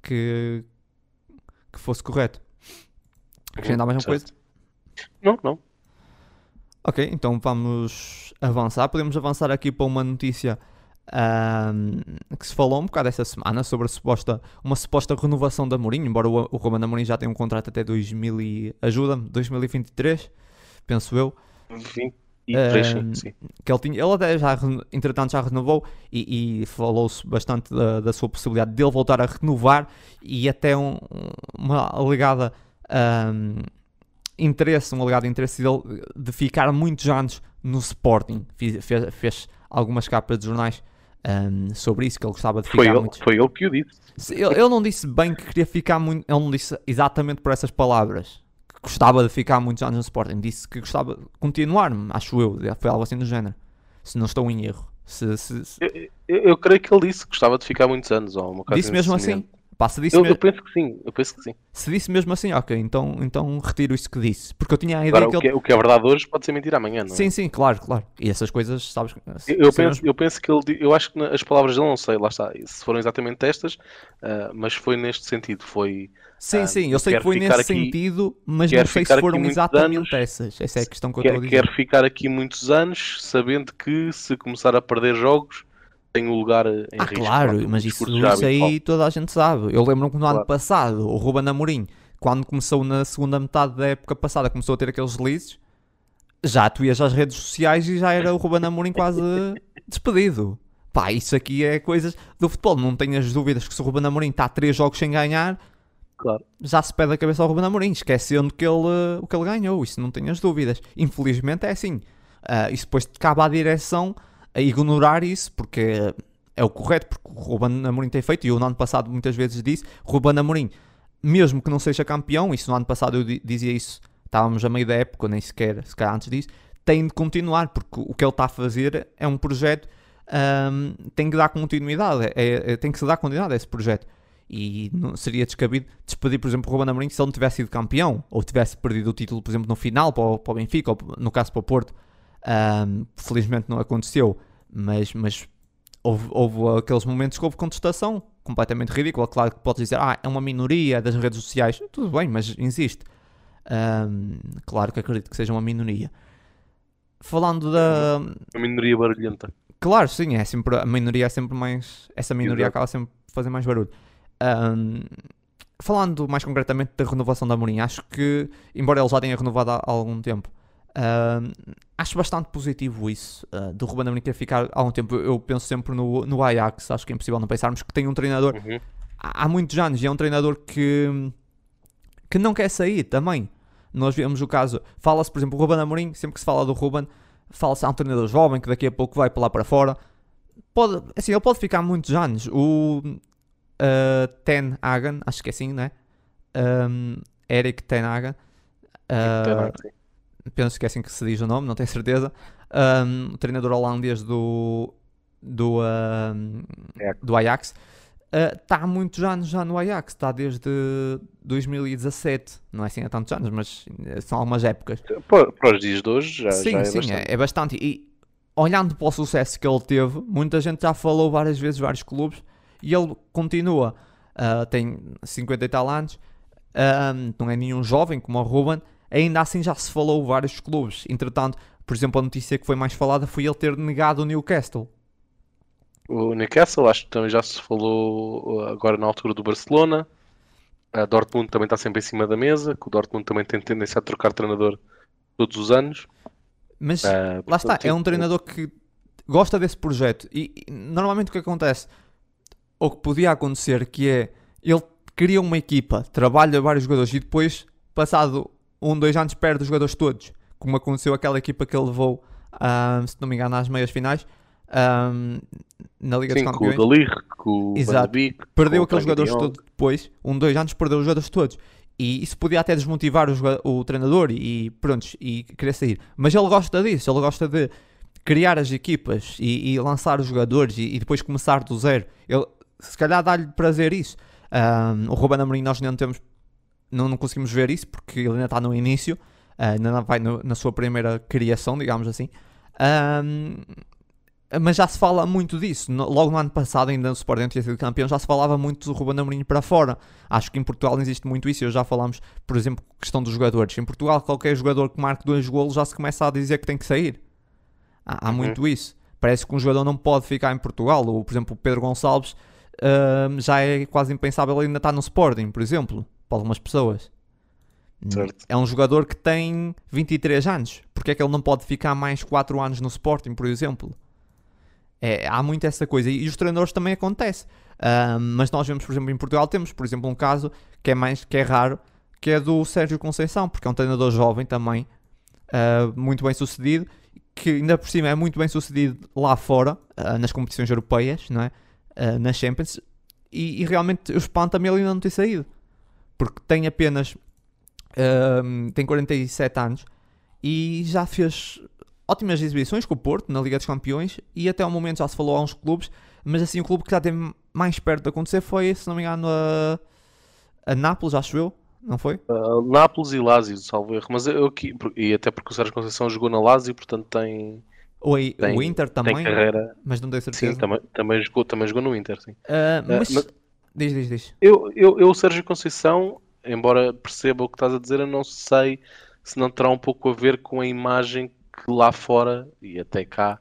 que, que fosse correto. Acrescentar mais uma coisa? Não, não. Ok, então vamos avançar. Podemos avançar aqui para uma notícia ahm, que se falou um bocado esta semana sobre a suposta, uma suposta renovação da Mourinho, embora o, o Romano Amorim já tenha um contrato até 2000 e, ajuda-me, 2023, penso eu. 20, E três, sim, que ele tinha, ele até já, entretanto, já renovou e, e falou-se bastante da, da, sua possibilidade de ele voltar a renovar e até um, uma alegada um, interesse, um alegado interesse dele de ficar muitos anos no Sporting. Fez, fez, fez algumas capas de jornais um, sobre isso, que ele gostava de ficar foi ele. Foi ele que o disse. Ele, ele não disse bem que queria ficar muito, ele não disse exatamente por essas palavras gostava de ficar muitos anos no Sporting, disse que gostava de continuar, acho eu, foi algo assim do género, se não estou em erro. Se, se, se... Eu, eu, eu, creio que ele disse que gostava de ficar muitos anos, ou uma Disse mesmo assim? Passa disse eu, mesmo... eu penso que sim, eu penso que sim. Se disse mesmo assim, ok, então, então retiro isso que disse. Porque eu tinha a ideia Agora, que, o, que ele... é, o que é verdade hoje pode ser mentira amanhã, não é? Sim, sim, claro, claro. E essas coisas, sabes... Eu, eu penso, eu penso que ele... Eu acho que as palavras dele, não sei, lá está, se foram exatamente estas, uh, mas foi neste sentido, foi... Sim, sim, eu sei que foi nesse aqui, sentido, mas não sei se foram exatamente anos, essas. Essa é a questão que eu quer, estou a dizer. Quero ficar aqui muitos anos, sabendo que se começar a perder jogos, tenho lugar em ah, risco. claro, mas isso, isso aí toda a gente sabe. Eu lembro-me que no claro. ano passado, o Ruben Amorim, quando começou na segunda metade da época passada, começou a ter aqueles releases, já tu ias às redes sociais e já era o Ruben Amorim quase despedido. Pá, isso aqui é coisas do futebol. Não tenhas dúvidas que se o Ruben Amorim está a 3 jogos sem ganhar, claro. já se pede a cabeça ao Ruben Amorim, esquecendo que ele, o que ele ganhou. Isso não tenhas dúvidas. Infelizmente é assim. Uh, isso depois cabe à direção a ignorar isso, porque é o correto, porque o Ruben Amorim tem feito, e eu no ano passado muitas vezes disse, Ruben Amorim, mesmo que não seja campeão, isso no ano passado eu dizia isso, estávamos a meio da época, nem sequer, se calhar antes disso, tem de continuar, porque o que ele está a fazer é um projeto, um, tem que dar continuidade, é, é, tem que se dar continuidade a esse projeto. E não seria descabido despedir, por exemplo, o Ruben Amorim se ele não tivesse sido campeão, ou tivesse perdido o título, por exemplo, no final para o, para o Benfica, ou no caso para o Porto. Um, felizmente não aconteceu, mas, mas houve, houve, aqueles momentos que houve contestação completamente ridícula. Claro que podes dizer, ah, é uma minoria das redes sociais, tudo bem, mas existe. Um, claro que acredito que seja uma minoria. Falando da. Uma minoria barulhenta. Claro, sim, é sempre, a minoria é sempre mais. Essa minoria Exato. acaba sempre a fazer mais barulho. Um, falando mais concretamente da renovação da Mourinho, acho que, embora ele já tenha renovado há algum tempo, Uh, acho bastante positivo isso uh, do Ruben Amorim querer ficar há um tempo. Eu penso sempre no, no Ajax, acho que é impossível não pensarmos que tem um treinador uhum. há, há, muitos anos e é um treinador que, que não quer sair também. Nós vemos o caso, fala-se, por exemplo, o Ruben Amorim, sempre que se fala do Ruben, fala-se a um treinador jovem que daqui a pouco vai para lá para fora. Pode, assim, ele pode ficar muitos anos. O uh, Ten Hagen, acho que é assim, né? Um, Eric Ten Hagen. Uh, penso que é assim que se diz o nome, não tenho certeza. Um, o treinador holandês do, do, um, do Ajax está uh, há muitos anos já no Ajax, está desde 2017, não é assim há tantos anos, mas são algumas épocas. Para, para os dias de hoje já, sim, já é sim, bastante. É, é bastante. E olhando para o sucesso que ele teve, muita gente já falou várias vezes, vários clubes, e ele continua. Uh, tem 50 e tal anos, uh, não é nenhum jovem como o Ruben, ainda assim já se falou vários clubes. Entretanto, por exemplo, a notícia que foi mais falada foi ele ter negado o Newcastle. O Newcastle, acho que também já se falou uh, agora na altura do Barcelona. A Dortmund também está sempre em cima da mesa, que o Dortmund também tem tendência a trocar treinador todos os anos. Mas uh, lá está, é um treinador que gosta desse projeto. E, e normalmente o que acontece, ou que podia acontecer, que é ele cria uma equipa, trabalha vários jogadores e depois, passado um, dois anos perde os jogadores todos, como aconteceu aquela equipa que ele levou, um, se não me engano, às meias finais. Um, na Liga Sim, dos Campeões. com o Dalir, com o Exato. Beek, Perdeu aqueles jogadores todos depois, um, dois anos, perdeu os jogadores todos. E isso podia até desmotivar o, o treinador e, e pronto, e querer sair. Mas ele gosta disso, ele gosta de criar as equipas e, e lançar os jogadores e, e, depois começar do zero. Ele, se calhar dá-lhe prazer isso. Um, o Ruben Amorim nós não temos não, não conseguimos ver isso porque ele ainda está no início, uh, ainda não vai no, na sua primeira criação, digamos assim. Um, mas já se fala muito disso. Logo no ano passado, ainda no Sporting tinha sido campeão, já se falava muito do Ruben Amorim para fora. Acho que em Portugal existe muito isso. Eu já falámos, por exemplo, questão dos jogadores. Em Portugal, qualquer jogador que marque dois golos já se começa a dizer que tem que sair. Há, há Uhum. muito isso. Parece que um jogador não pode ficar em Portugal. Ou, por exemplo, o Pedro Gonçalves uh, já é quase impensável ele ainda estar no Sporting, por exemplo para algumas pessoas. Certo. É um jogador que tem 23 anos. Porque é que ele não pode ficar mais 4 anos no Sporting, por exemplo? É, há muito essa coisa. E, e os treinadores também acontece. Ah, mas nós vemos, por exemplo, em Portugal, temos, por exemplo, um caso que é mais que é raro, que é do Sérgio Conceição, porque é um treinador jovem também, ah, muito bem sucedido, que ainda por cima é muito bem sucedido lá fora, ah, nas competições europeias, não é? Nas Champions, e, e realmente o espanta-me ele ainda não ter saído, porque tem apenas ah, tem 47 anos e já fez ótimas exibições com o Porto na Liga dos Campeões e até ao momento já se falou a uns clubes, mas assim o clube que já teve mais perto de acontecer foi, se não me engano, a, a Nápoles, acho eu, não foi? Uh, Nápoles e Lazio, salvo erro. Mas eu aqui, e até porque o Sérgio Conceição jogou na Lazio, portanto tem, Ou aí- Tem- o Inter também, carreira. mas não tenho certeza. Sim, também, também, jogou, também jogou no Inter, sim. Ah, mas, mas- diz, diz, diz. Eu, eu, eu, Sérgio Conceição, embora perceba o que estás a dizer, eu não sei se não terá um pouco a ver com a imagem que lá fora e até cá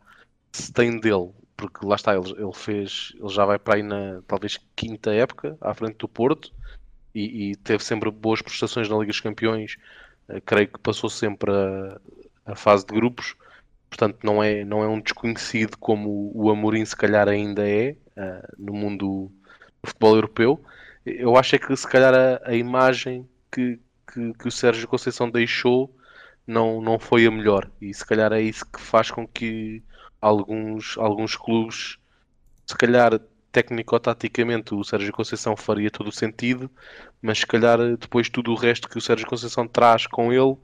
se tem dele. Porque lá está, ele, ele fez, ele já vai para aí na talvez quinta época à frente do Porto e, e teve sempre boas prestações na Liga dos Campeões. Eh, creio que passou sempre a, a fase de grupos, portanto não é, não é um desconhecido como o Amorim se calhar ainda é eh, no mundo do futebol europeu. Eu acho é que se calhar a, a imagem que, que, que o Sérgio Conceição deixou não, não foi a melhor. E se calhar é isso que faz com que alguns, alguns clubes, se calhar técnico-taticamente, o Sérgio Conceição faria todo o sentido, mas se calhar depois tudo o resto que o Sérgio Conceição traz com ele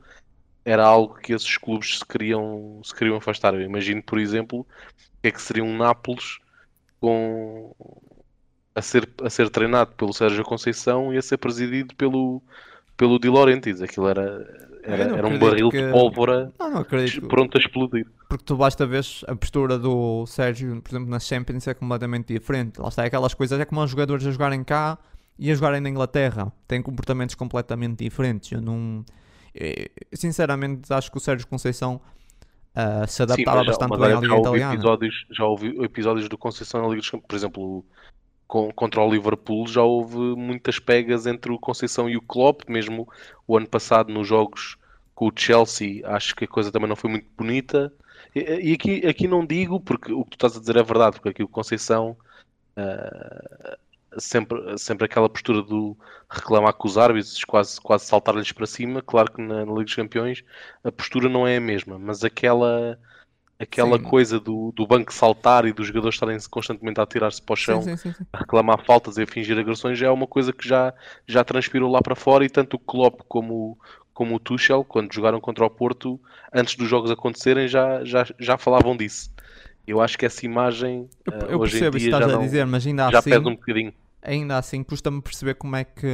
era algo que esses clubes se queriam, se queriam afastar. Eu imagino, por exemplo, o que é que seria um Nápoles com a ser, a ser treinado pelo Sérgio Conceição e a ser presidido pelo, pelo Di Laurentiis. Aquilo era, era, Eu era um barril que- de pólvora Não, não pronto a explodir. Porque tu basta ver a postura do Sérgio, por exemplo, na Champions é completamente diferente. Lá está, é aquelas coisas, é como os jogadores a jogarem cá e a jogarem na Inglaterra. Têm comportamentos completamente diferentes. Eu não. eh, Sinceramente, acho que o Sérgio Conceição ah, se adaptava mas já- bastante bem à Liga já Italiana. episódios, já houve episódios do Conceição na Liga dos Campeões, por exemplo, contra o Liverpool já houve muitas pegas entre o Conceição e o Klopp, mesmo o ano passado nos jogos com o Chelsea, acho que a coisa também não foi muito bonita. E, e aqui, aqui não digo, porque o que tu estás a dizer é verdade, porque aqui o Conceição ah, sempre, sempre aquela postura do reclamar com os árbitros, quase, quase saltar-lhes para cima. Claro que na, na Liga dos Campeões a postura não é a mesma, mas aquela, aquela Sim. coisa do, do banco saltar e dos jogadores estarem constantemente a tirar-se para o chão, Sim, sim, sim, sim. a reclamar faltas e a fingir agressões, já é uma coisa que já, já transpirou lá para fora e tanto o Klopp como, como o Tuchel, quando jogaram contra o Porto, antes dos jogos acontecerem, já, já, já falavam disso. Eu acho que essa imagem Eu, eh, eu hoje em percebo isso que dia estás já, a não, dizer, mas ainda já assim. pesa um bocadinho. ainda assim custa-me perceber como é que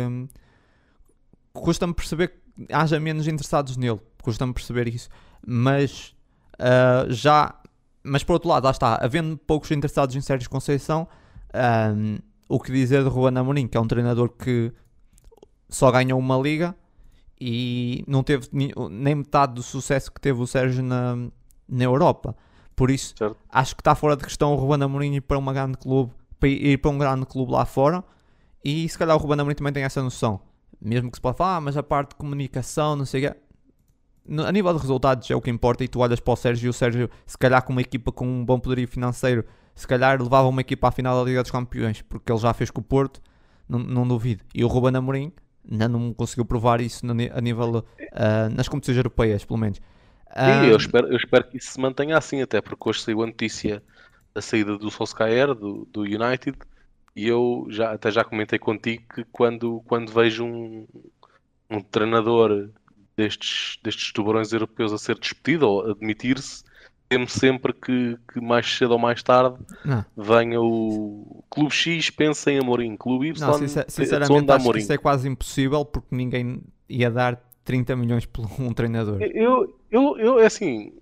custa-me perceber que haja menos interessados nele custa-me perceber isso mas ah, já mas por outro lado lá está havendo poucos interessados em Sérgio Conceição ahm, o que dizer de Juan Amorim que é um treinador que só ganhou uma liga e não teve nem metade do sucesso que teve o Sérgio na, na Europa. Por isso Certo. acho que está fora de questão o Ruben Amorim ir para uma grande clube para ir para um grande clube lá fora. E se calhar o Ruben Amorim também tem essa noção. Mesmo que se pode falar, ah, mas a parte de comunicação, não sei o quê a nível de resultados é o que importa e tu olhas para o Sérgio e o Sérgio se calhar com uma equipa com um bom poderio financeiro se calhar levava uma equipa à final da Liga dos Campeões porque ele já fez com o Porto não, não duvido, e o Ruben Amorim ainda não conseguiu provar isso a nível ah, nas competições europeias pelo menos. Ah, Sim, eu espero, eu espero que isso se mantenha assim, até porque hoje saiu a notícia da saída do Solskjaer, do, do United, e eu já, até já comentei contigo que quando, quando vejo um, um treinador destes, destes tubarões europeus a ser despedido ou a demitir-se, temo sempre que, que mais cedo ou mais tarde não. venha o Clube X, pensa em Amorim, Clube Y, Não, sincer- pensa sinceramente acho que Amorim. isso é quase impossível porque ninguém ia dar 30 milhões por um treinador. Eu, eu, eu, é assim,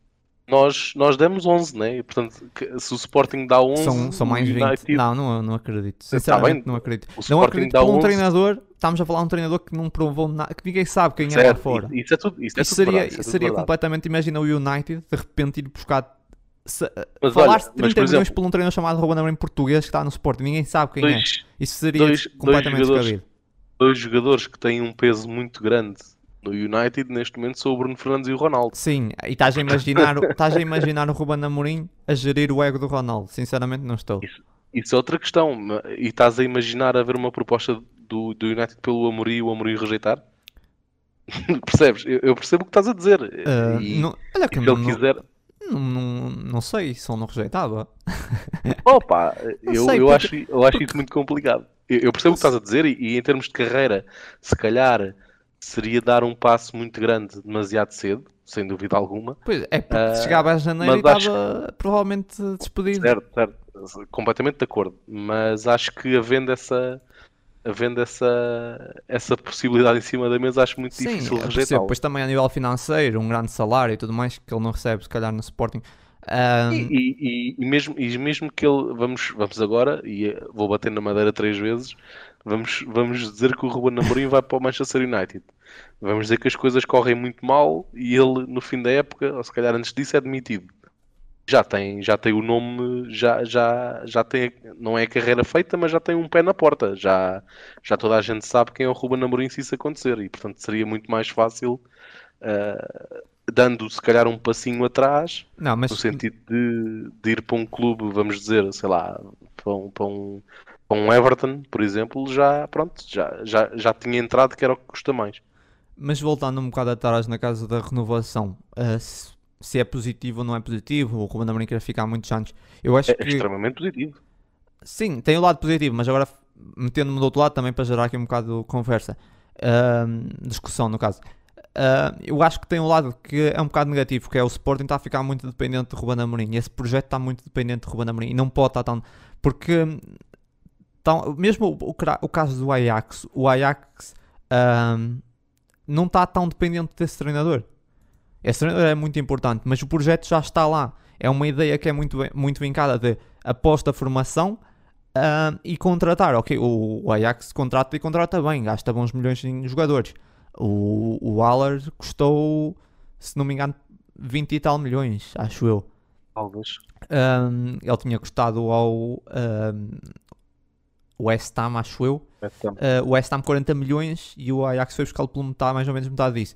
nós, nós demos 11, né? E, portanto, que- se o Sporting dá 11, São, são mais 20. United- Não, não, não acredito. Tá Sinceramente, bem. não acredito. O Não acredito dá um 11. treinador. Estamos a falar de um treinador que não provou nada, que ninguém sabe quem é lá Certo, fora. Isso, é tudo, isso é Isso seria, verdade, isso é seria verdade. completamente. Imagina o United de repente ir buscar. se- Mas olha, de mas, 30 por milhões exemplo, por um treinador chamado Ruben Amorim português que está no Sporting. Ninguém sabe quem é. dois, Isso seria dois- dois completamente jogadores- descabido. dois jogadores que têm um peso muito grande no United neste momento são o Bruno Fernandes e o Ronaldo. Sim, e estás a imaginar, estás a imaginar o Ruben Amorim a gerir o ego do Ronaldo. Sinceramente não estou. Isso, isso é outra questão. E estás a imaginar haver uma proposta do, do United pelo Amorim e o Amorim rejeitar? Percebes? Eu, eu, percebo o que estás a dizer. Uh, e, não, olha que se não, ele quiser... não, não, não sei se ele não rejeitava. Opa, eu, sei, eu, porque... acho, eu acho porque... isso muito complicado. Eu, eu percebo o que estás a dizer e, e em termos de carreira, se calhar seria dar um passo muito grande demasiado cedo, sem dúvida alguma. Pois é, porque uh, chegava a janeiro e estava acho... provavelmente despedido. Certo, certo, completamente de acordo. Mas acho que havendo essa, havendo essa, essa possibilidade em cima da mesa, acho muito Sim, difícil rejeitar. Depois também a nível financeiro, um grande salário e tudo mais que ele não recebe, se calhar no Sporting. Um... E, e, e, mesmo, e mesmo que ele, vamos, vamos agora, e vou bater na madeira três vezes, vamos, vamos dizer que o Ruben Amorim vai para o Manchester United. Vamos dizer que as coisas correm muito mal e ele, no fim da época, ou se calhar antes disso, é demitido já tem, já tem o nome, já, já, já tem, não é a carreira feita, mas já tem um pé na porta. Já, já toda a gente sabe quem é o Ruben Amorim se isso acontecer e, portanto, seria muito mais fácil, uh, dando se calhar um passinho atrás, não, mas... no sentido de, de, ir para um clube, vamos dizer, sei lá, para um, para um, para um Everton, por exemplo, já, pronto, já, já, já tinha entrado que era o que custa mais. Mas voltando um bocado atrás na casa da renovação, uh, se se é positivo ou não é positivo, o Ruben Amorim quer ficar muitos anos. Eu acho é que... extremamente positivo. Sim, tem o lado positivo, mas agora metendo-me do outro lado também para gerar aqui um bocado de conversa, uh, discussão no caso. Uh, eu acho que tem um lado que é um bocado negativo, que é o Sporting está a ficar muito dependente de Ruben Amorim. E esse projeto está muito dependente de Ruben Amorim e não pode estar tão... Porque tão, mesmo o, o, o, caso do Ajax, o Ajax uh, não está tão dependente desse treinador. Esse treinador é muito importante, mas o projeto já está lá. É uma ideia que é muito, muito vincada de aposta formação uh, e contratar. Ok, o, o, Ajax contrata e contrata bem, gasta bons milhões em jogadores. O, o Aller custou, se não me engano, 20 e tal milhões, acho eu. Talvez. Um, ele tinha custado ao um, West Ham, acho eu. West Ham. Uh, o West Ham 40 milhões e o Ajax foi buscar pelo metade, mais ou menos metade disso.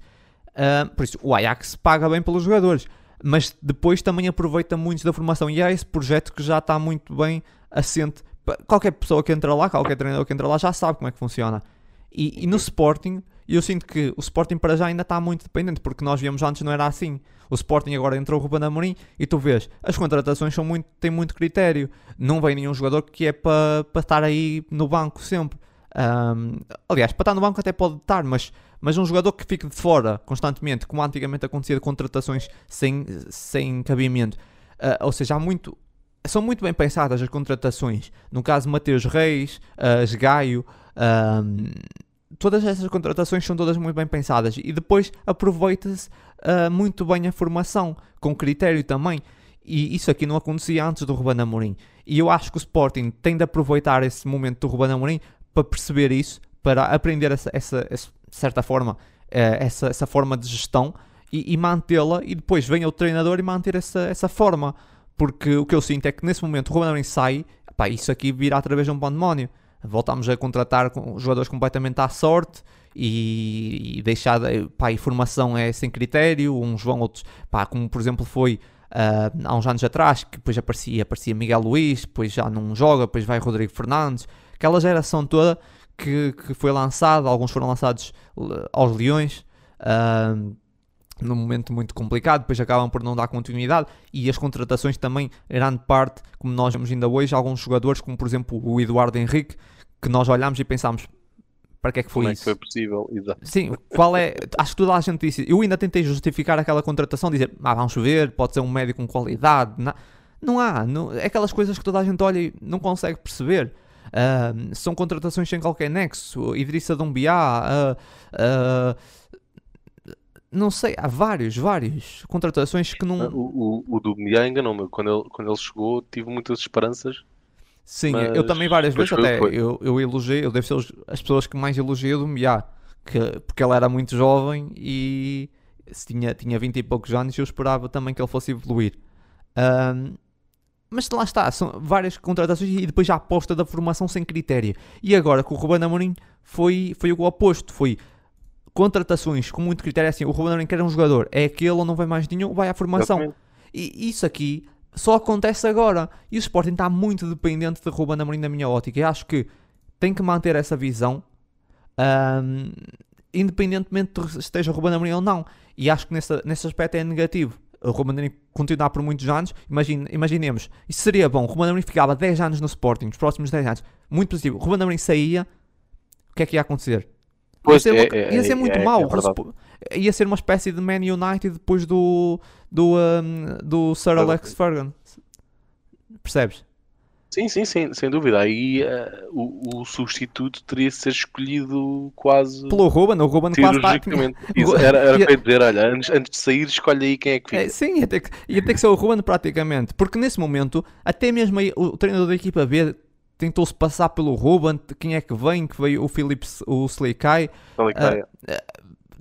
Uh, por isso, o Ajax paga bem pelos jogadores, mas depois também aproveita muito da formação. E é esse projeto que já está muito bem assente. Qualquer pessoa que entra lá, qualquer treinador que entra lá, já sabe como é que funciona. E, e no Sporting, eu sinto que o Sporting para já ainda está muito dependente, porque nós víamos antes não era assim. O Sporting agora entrou o Ruben Amorim e tu vês, as contratações são muito, têm muito critério. Não vem nenhum jogador que é para, para estar aí no banco sempre. Um, aliás, para estar no banco até pode estar, mas mas um jogador que fique de fora constantemente, como antigamente acontecia de contratações sem, sem cabimento, uh, ou seja, há muito, são muito bem pensadas as contratações. No caso, Mateus Reis, uh, Gaio, todas essas contratações são todas muito bem pensadas e depois aproveita-se uh, muito bem a formação, com critério também. E isso aqui não acontecia antes do Ruben Amorim. E eu acho que o Sporting tem de aproveitar esse momento do Ruben Amorim para perceber isso, para aprender essa, essa, essa certa forma, eh, essa, essa forma de gestão e, e mantê-la e depois vem o treinador e manter essa, essa forma. Porque o que eu sinto é que nesse momento o Ruben Amorim sai, pá, isso aqui virá através de um pandemónio. Voltamos a contratar jogadores completamente à sorte e, e deixar, pá, a informação é sem critério, uns vão, outros, pá, como por exemplo foi uh, há uns anos atrás, que depois aparecia, aparecia Miguel Luís, depois já não joga, depois vai Rodrigo Fernandes, aquela geração toda que, que foi lançado, alguns foram lançados aos Leões. Uh, num momento muito complicado, depois acabam por não dar continuidade e as contratações também, grande parte, como nós vemos ainda hoje, alguns jogadores, como por exemplo o Eduardo Henrique, que nós olhamos e pensámos para que é que foi como isso? É que foi possível? Exato. Sim, qual é? Acho que toda a gente disse. Eu ainda tentei justificar aquela contratação, dizer, ah, vamos ver, pode ser um médico com qualidade. Não, não há, não, é aquelas coisas que toda a gente olha e não consegue perceber. Uh, são contratações sem qualquer nexo. Idrissa Dumbiá, uh, uh, não sei, há vários, vários contratações que não. O, o, o Dumbiá enganou-me. Quando ele, quando ele chegou, tive muitas esperanças. Sim, eu também várias vezes até. Eu, eu elogiei, eu devo ser as pessoas que mais elogiei o Dumbiá, que, porque ele era muito jovem e tinha, tinha 20 e poucos anos e eu esperava também que ele fosse evoluir. Um, mas lá está, são várias contratações e depois a aposta da formação sem critério. E agora com o Ruben Amorim foi, foi o oposto, foi contratações com muito critério, assim, o Ruben Amorim quer um jogador, é aquele ou não vem mais nenhum, vai à formação. E isso aqui só acontece agora. E o Sporting está muito dependente de Ruben Amorim na minha ótica. E acho que tem que manter essa visão, um, independentemente de esteja Ruben Amorim ou não. E acho que nesse, nesse aspecto é negativo. O Ruben Amorim continuar por muitos anos, imagine, imaginemos, isso seria bom. Ruben Amorim ficava 10 anos no Sporting, nos próximos 10 anos, muito positivo. Ruben Amorim saía, o que é que ia acontecer? Pois, ia ser, é, uma- é, ia ser é, muito é, mau. é ia ser uma espécie de Man United depois do, do, um, do Sir. Alex Ferguson. Percebes? Sim, sim, sim, sem dúvida. Aí eh, o, o substituto teria de ser escolhido quase Pelo Ruben, o Ruben quase está. Isso, era era para dizer, olha, antes, antes de sair, escolhe aí quem é que fica. É, sim, ia ter, que, ia ter que ser o Ruben praticamente. Porque nesse momento, até mesmo aí, o treinador da equipa B tentou-se passar pelo Ruben. Quem é que vem? Que veio o Philip o Sleikai. Qual é está?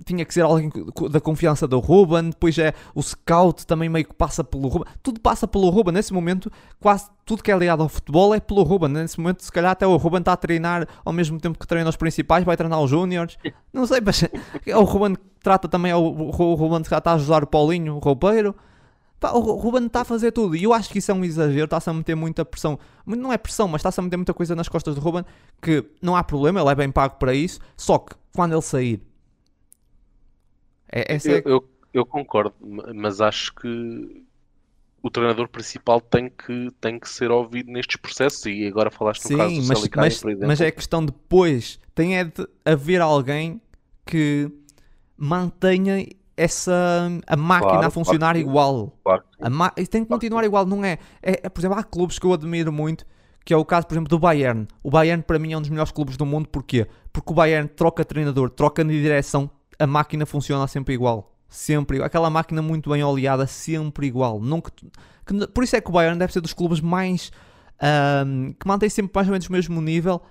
Tinha que ser alguém da confiança do Ruben. Depois é o scout também meio que passa pelo Ruben. Tudo passa pelo Ruben. Nesse momento, quase tudo que é ligado ao futebol é pelo Ruben. Nesse momento, se calhar até o Ruben está a treinar ao mesmo tempo que treina os principais, vai treinar os júniores. Não sei, mas é o Ruben que trata também. é O, o Ruben que já está a ajudar o Paulinho, o roupeiro. Pá, o Ruben está a fazer tudo. E eu acho que isso é um exagero, está-se a meter muita pressão, não é pressão, mas está-se a meter muita coisa nas costas do Ruben que não há problema, ele é bem pago para isso, só que quando ele sair, é, essa é- Eu, eu, eu concordo, ma- mas acho que o treinador principal tem que, tem que ser ouvido nestes processos. E agora falaste no caso sim, do mas, Salicaia, mas, por exemplo. mas é questão depois, tem é de haver alguém que mantenha essa a máquina Claro, a funcionar claro igual. Claro. A ma- tem que continuar igual, não é? É, é, Por exemplo, há clubes que eu admiro muito, que é o caso, por exemplo, do Bayern. O Bayern, para mim, é um dos melhores clubes do mundo, porquê? Porque o Bayern troca treinador, troca de direção, a máquina funciona sempre igual. Sempre igual. Aquela máquina muito bem oleada, sempre igual. Nunca, que- por isso é que o Bayern deve ser dos clubes mais. ahm, que mantém sempre mais ou menos o mesmo nível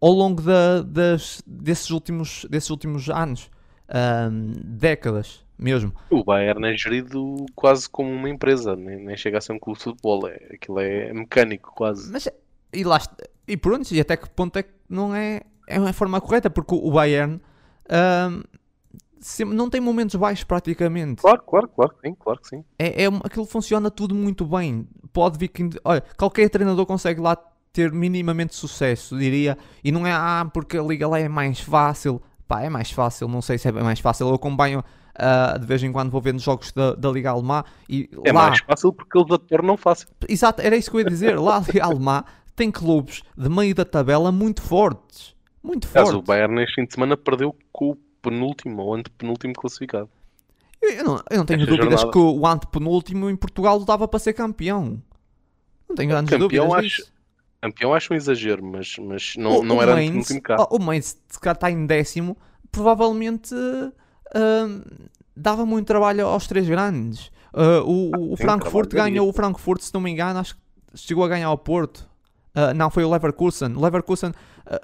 ao longo da- das, desses, últimos, desses últimos anos. Ahm, décadas mesmo. O Bayern é gerido quase como uma empresa, nem, nem chega a ser um clube de futebol. É, aquilo é mecânico, quase. Mas e lá e pronto, e até que ponto é que não é, é uma forma correta, porque o Bayern sempre- não tem momentos baixos praticamente. Claro, claro, claro que sim, claro que sim. É, é, um- aquilo funciona tudo muito bem. Pode vir que. Olha, qualquer treinador consegue lá ter minimamente sucesso, diria. E não é ah, porque a liga lá é mais fácil. Pá, é mais fácil, não sei se é mais fácil. Eu acompanho ah, de vez em quando vou vendo jogos da, da Liga Alemã e É lá. mais fácil porque eles a tornam fácil. Exato, era isso que eu ia dizer. Lá a Liga Alemã tem clubes de meio da tabela muito fortes. Muito fortes. o Bayern neste fim de semana perdeu com o penúltimo ou antepenúltimo classificado. Eu não, eu não tenho Esta dúvidas jornada- que o antepenúltimo em Portugal dava para ser campeão. Não tenho grandes Campeão, dúvidas acho- disso. Campeão acho um exagero, mas, mas não, O- não o era Mainz- antepenúltimo cá. oh, O Mainz, se calhar está em décimo, provavelmente ah, dava muito trabalho aos três grandes. Ah, o, o sim, Frankfurt ganhou o Frankfurt, se não me engano, acho que chegou a ganhar ao Porto. Ah, não, foi o Leverkusen. O Leverkusen, ah,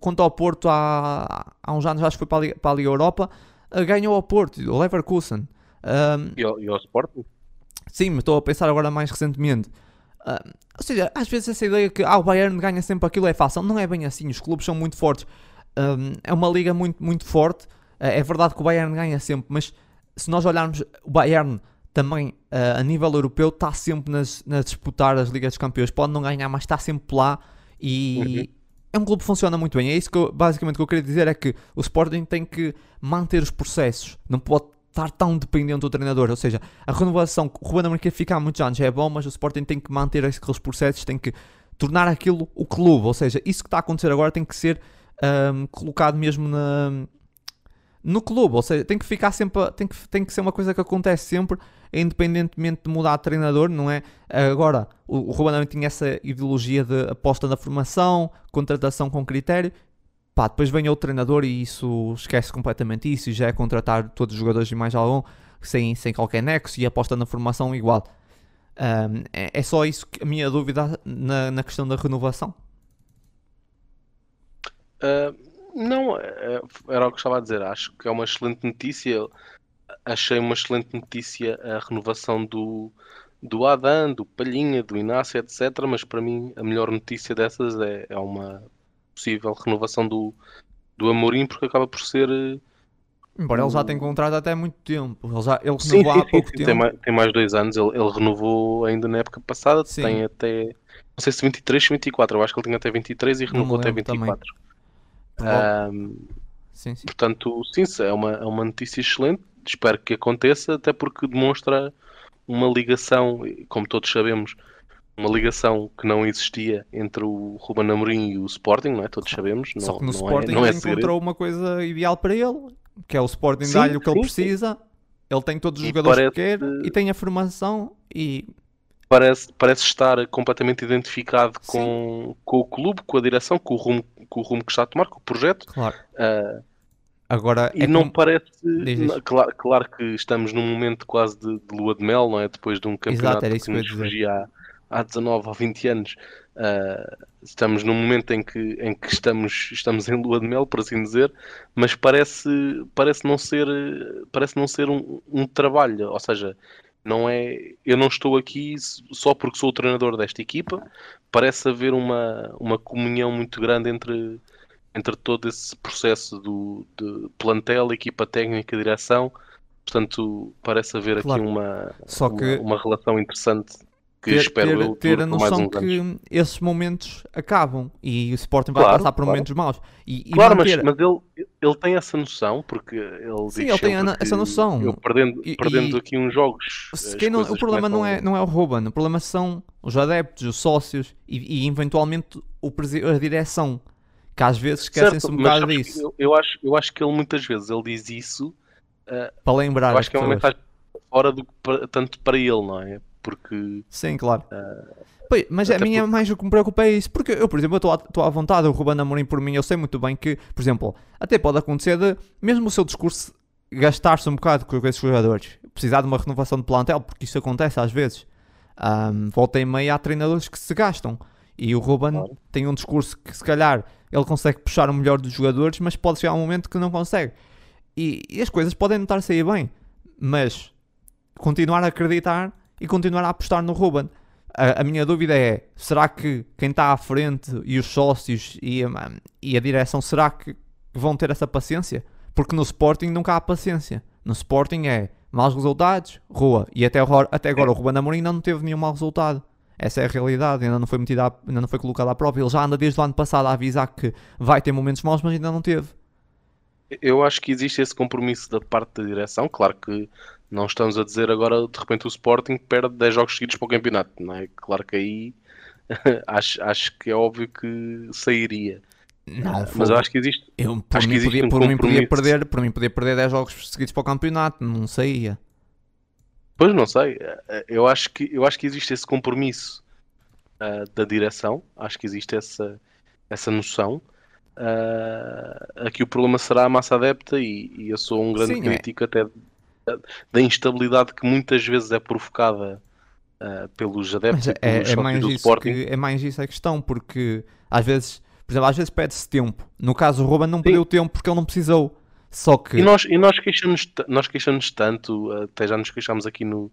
quanto ao Porto, há, há uns anos, acho que foi para a Liga, para a Liga Europa, ah, ganhou ao Porto, o Leverkusen. Ah, E, ao, e ao Sporting? Sim, mas estou a pensar agora mais recentemente. Ah, ou seja, às vezes essa ideia que ah, o Bayern ganha sempre aquilo é fácil. Não é bem assim, os clubes são muito fortes. Ahm, é uma liga muito, muito forte. Ah, é verdade que o Bayern ganha sempre, mas se nós olharmos, o Bayern também ah, a nível europeu está sempre nas, nas disputar as Ligas dos Campeões. Pode não ganhar, mas está sempre lá e é um clube que funciona muito bem. É isso que eu, basicamente que eu queria dizer é que o Sporting tem que manter os processos, não pode estar tão dependente do treinador. Ou seja, a renovação, o Ruben Amorim ficar muitos anos é bom, mas o Sporting tem que manter aqueles processos, tem que tornar aquilo o clube. Ou seja, isso que está a acontecer agora tem que ser ahm, colocado mesmo na, no clube. Ou seja, tem que ficar sempre, tem que, tem que ser uma coisa que acontece sempre, independentemente de mudar de treinador, não é? Agora, o, o Ruben Amorim tinha essa ideologia de aposta na formação, contratação com critério. Pá, depois vem outro treinador e isso esquece completamente isso e já é contratar todos os jogadores e mais algum sem, sem qualquer nexo e aposta na formação igual. Ahm, é, é só isso que a minha dúvida na, na questão da renovação. Ah, não, eh, era o que estava a dizer. Acho que é uma excelente notícia. Achei uma excelente notícia a renovação do, do Adam, do Palhinha, do Inácio, etc. Mas para mim a melhor notícia dessas é, é uma possível renovação do, do Amorim, porque acaba por ser eh, Embora ele já tenha contrato até muito tempo. Ele, já, ele Sim, renovou sim, há pouco sim, tempo. Tem, mais, tem mais dois anos. Ele, ele renovou ainda na época passada. Sim. Tem até. Não sei se 23, 24. Eu acho que ele tinha até 23 e renovou até lembro também. 24. Prova- Ahm, Sim, sim. portanto, sim, é uma, é uma notícia excelente. Espero que aconteça, até porque demonstra uma ligação, como todos sabemos, uma ligação que não existia entre o Ruben Amorim e o Sporting, não é? Todos sabemos. Não, Só que no não Sporting é, não é ele segredo. encontrou uma coisa ideal para ele, que é o Sporting dá-lhe o que ele sim, sim. precisa. Ele tem todos os E jogadores que parece- quer e tem a formação e parece, parece estar completamente identificado com, com o clube, com a direção, com o, rumo, com o rumo que está a tomar, com o projeto. claro. Ah, Agora e é não como- parece. Claro, claro que estamos num momento quase de, de lua de mel, não é? Depois de um campeonato isso que que nos fugia há, há 19 ou 20 anos. Ah, estamos num momento em que, em que estamos, estamos em lua de mel, por assim dizer, mas parece, parece não ser, parece não ser um, um trabalho. Ou seja, não é, eu não estou aqui só porque sou o treinador desta equipa. Parece haver uma, uma comunhão muito grande entre, entre todo esse processo do, de plantel, equipa técnica, direção. Portanto, parece haver Claro. aqui uma, Só uma, que uma relação interessante que ter, espero ter, eu ter a noção uns anos. que esses momentos acabam e o Sporting vai Claro, passar por claro. momentos maus. E, e Claro, mas, mas ele, ele tem essa noção, porque ele Sim, ele tem a- essa que noção. Eu perdendo, E- perdendo e- aqui uns jogos. Não- o problema não é, não é o Ruben, o problema são os adeptos, os sócios e, e eventualmente o a direção, que às vezes esquecem-se um bocado que disso, Eu, eu acho, eu acho que ele muitas vezes ele diz isso. para lembrar eu acho que é uma mensagem fora do que tanto para ele, não é? Porque Sim, claro. Pois, mas a até minha mais o que me preocupa é isso, porque eu, por exemplo, estou à- vontade, o Ruben Amorim por mim, eu sei muito bem que, por exemplo, até pode acontecer de, mesmo o seu discurso gastar-se um bocado com esses jogadores, precisar de uma renovação de plantel, porque isso acontece às vezes. Ahm, volta e meia há treinadores que se gastam e o Ruben Claro. tem um discurso que se calhar ele consegue puxar o melhor dos jogadores, mas pode chegar um momento que não consegue. E, e as coisas podem não estar a sair bem, mas continuar a acreditar e continuar a apostar no Ruben. A, a minha dúvida é: será que quem está à frente e os sócios e a, e a direção, será que vão ter essa paciência? Porque no Sporting nunca há paciência. No Sporting é maus resultados, rua. E até até agora o Ruben Amorim ainda não teve nenhum mau resultado. Essa é a realidade, ainda não foi metida, à- ainda não foi colocado à prova. Ele já anda desde o ano passado a avisar que vai ter momentos maus, mas ainda não teve. Eu acho que existe esse compromisso da parte da direção. Claro que não estamos a dizer agora de repente o Sporting perde 10 jogos seguidos para o campeonato, não é? Claro que aí acho, acho que é óbvio que sairia. Não, Mas eu acho que existe. Eu, por, Acho que mim, existe podia, um por, mim podia perder, por mim podia perder 10 jogos seguidos para o campeonato, não saía. Pois não sei. eh, Eu acho que, eu acho que existe esse compromisso ah, da direção. Acho que existe essa, essa noção. Ah, aqui o problema será a massa adepta e, e eu sou um grande Sim, é. crítico até da, da instabilidade que muitas vezes é provocada ah, pelos adeptos Mas e é, é mais do isso que, é mais isso a questão, porque às vezes, por exemplo, às vezes pede-se tempo. No caso, o Ruben não perdeu tempo porque ele não precisou. Só que E nós, e nós queixamos, nós queixamos tanto, até já nos queixamos aqui no,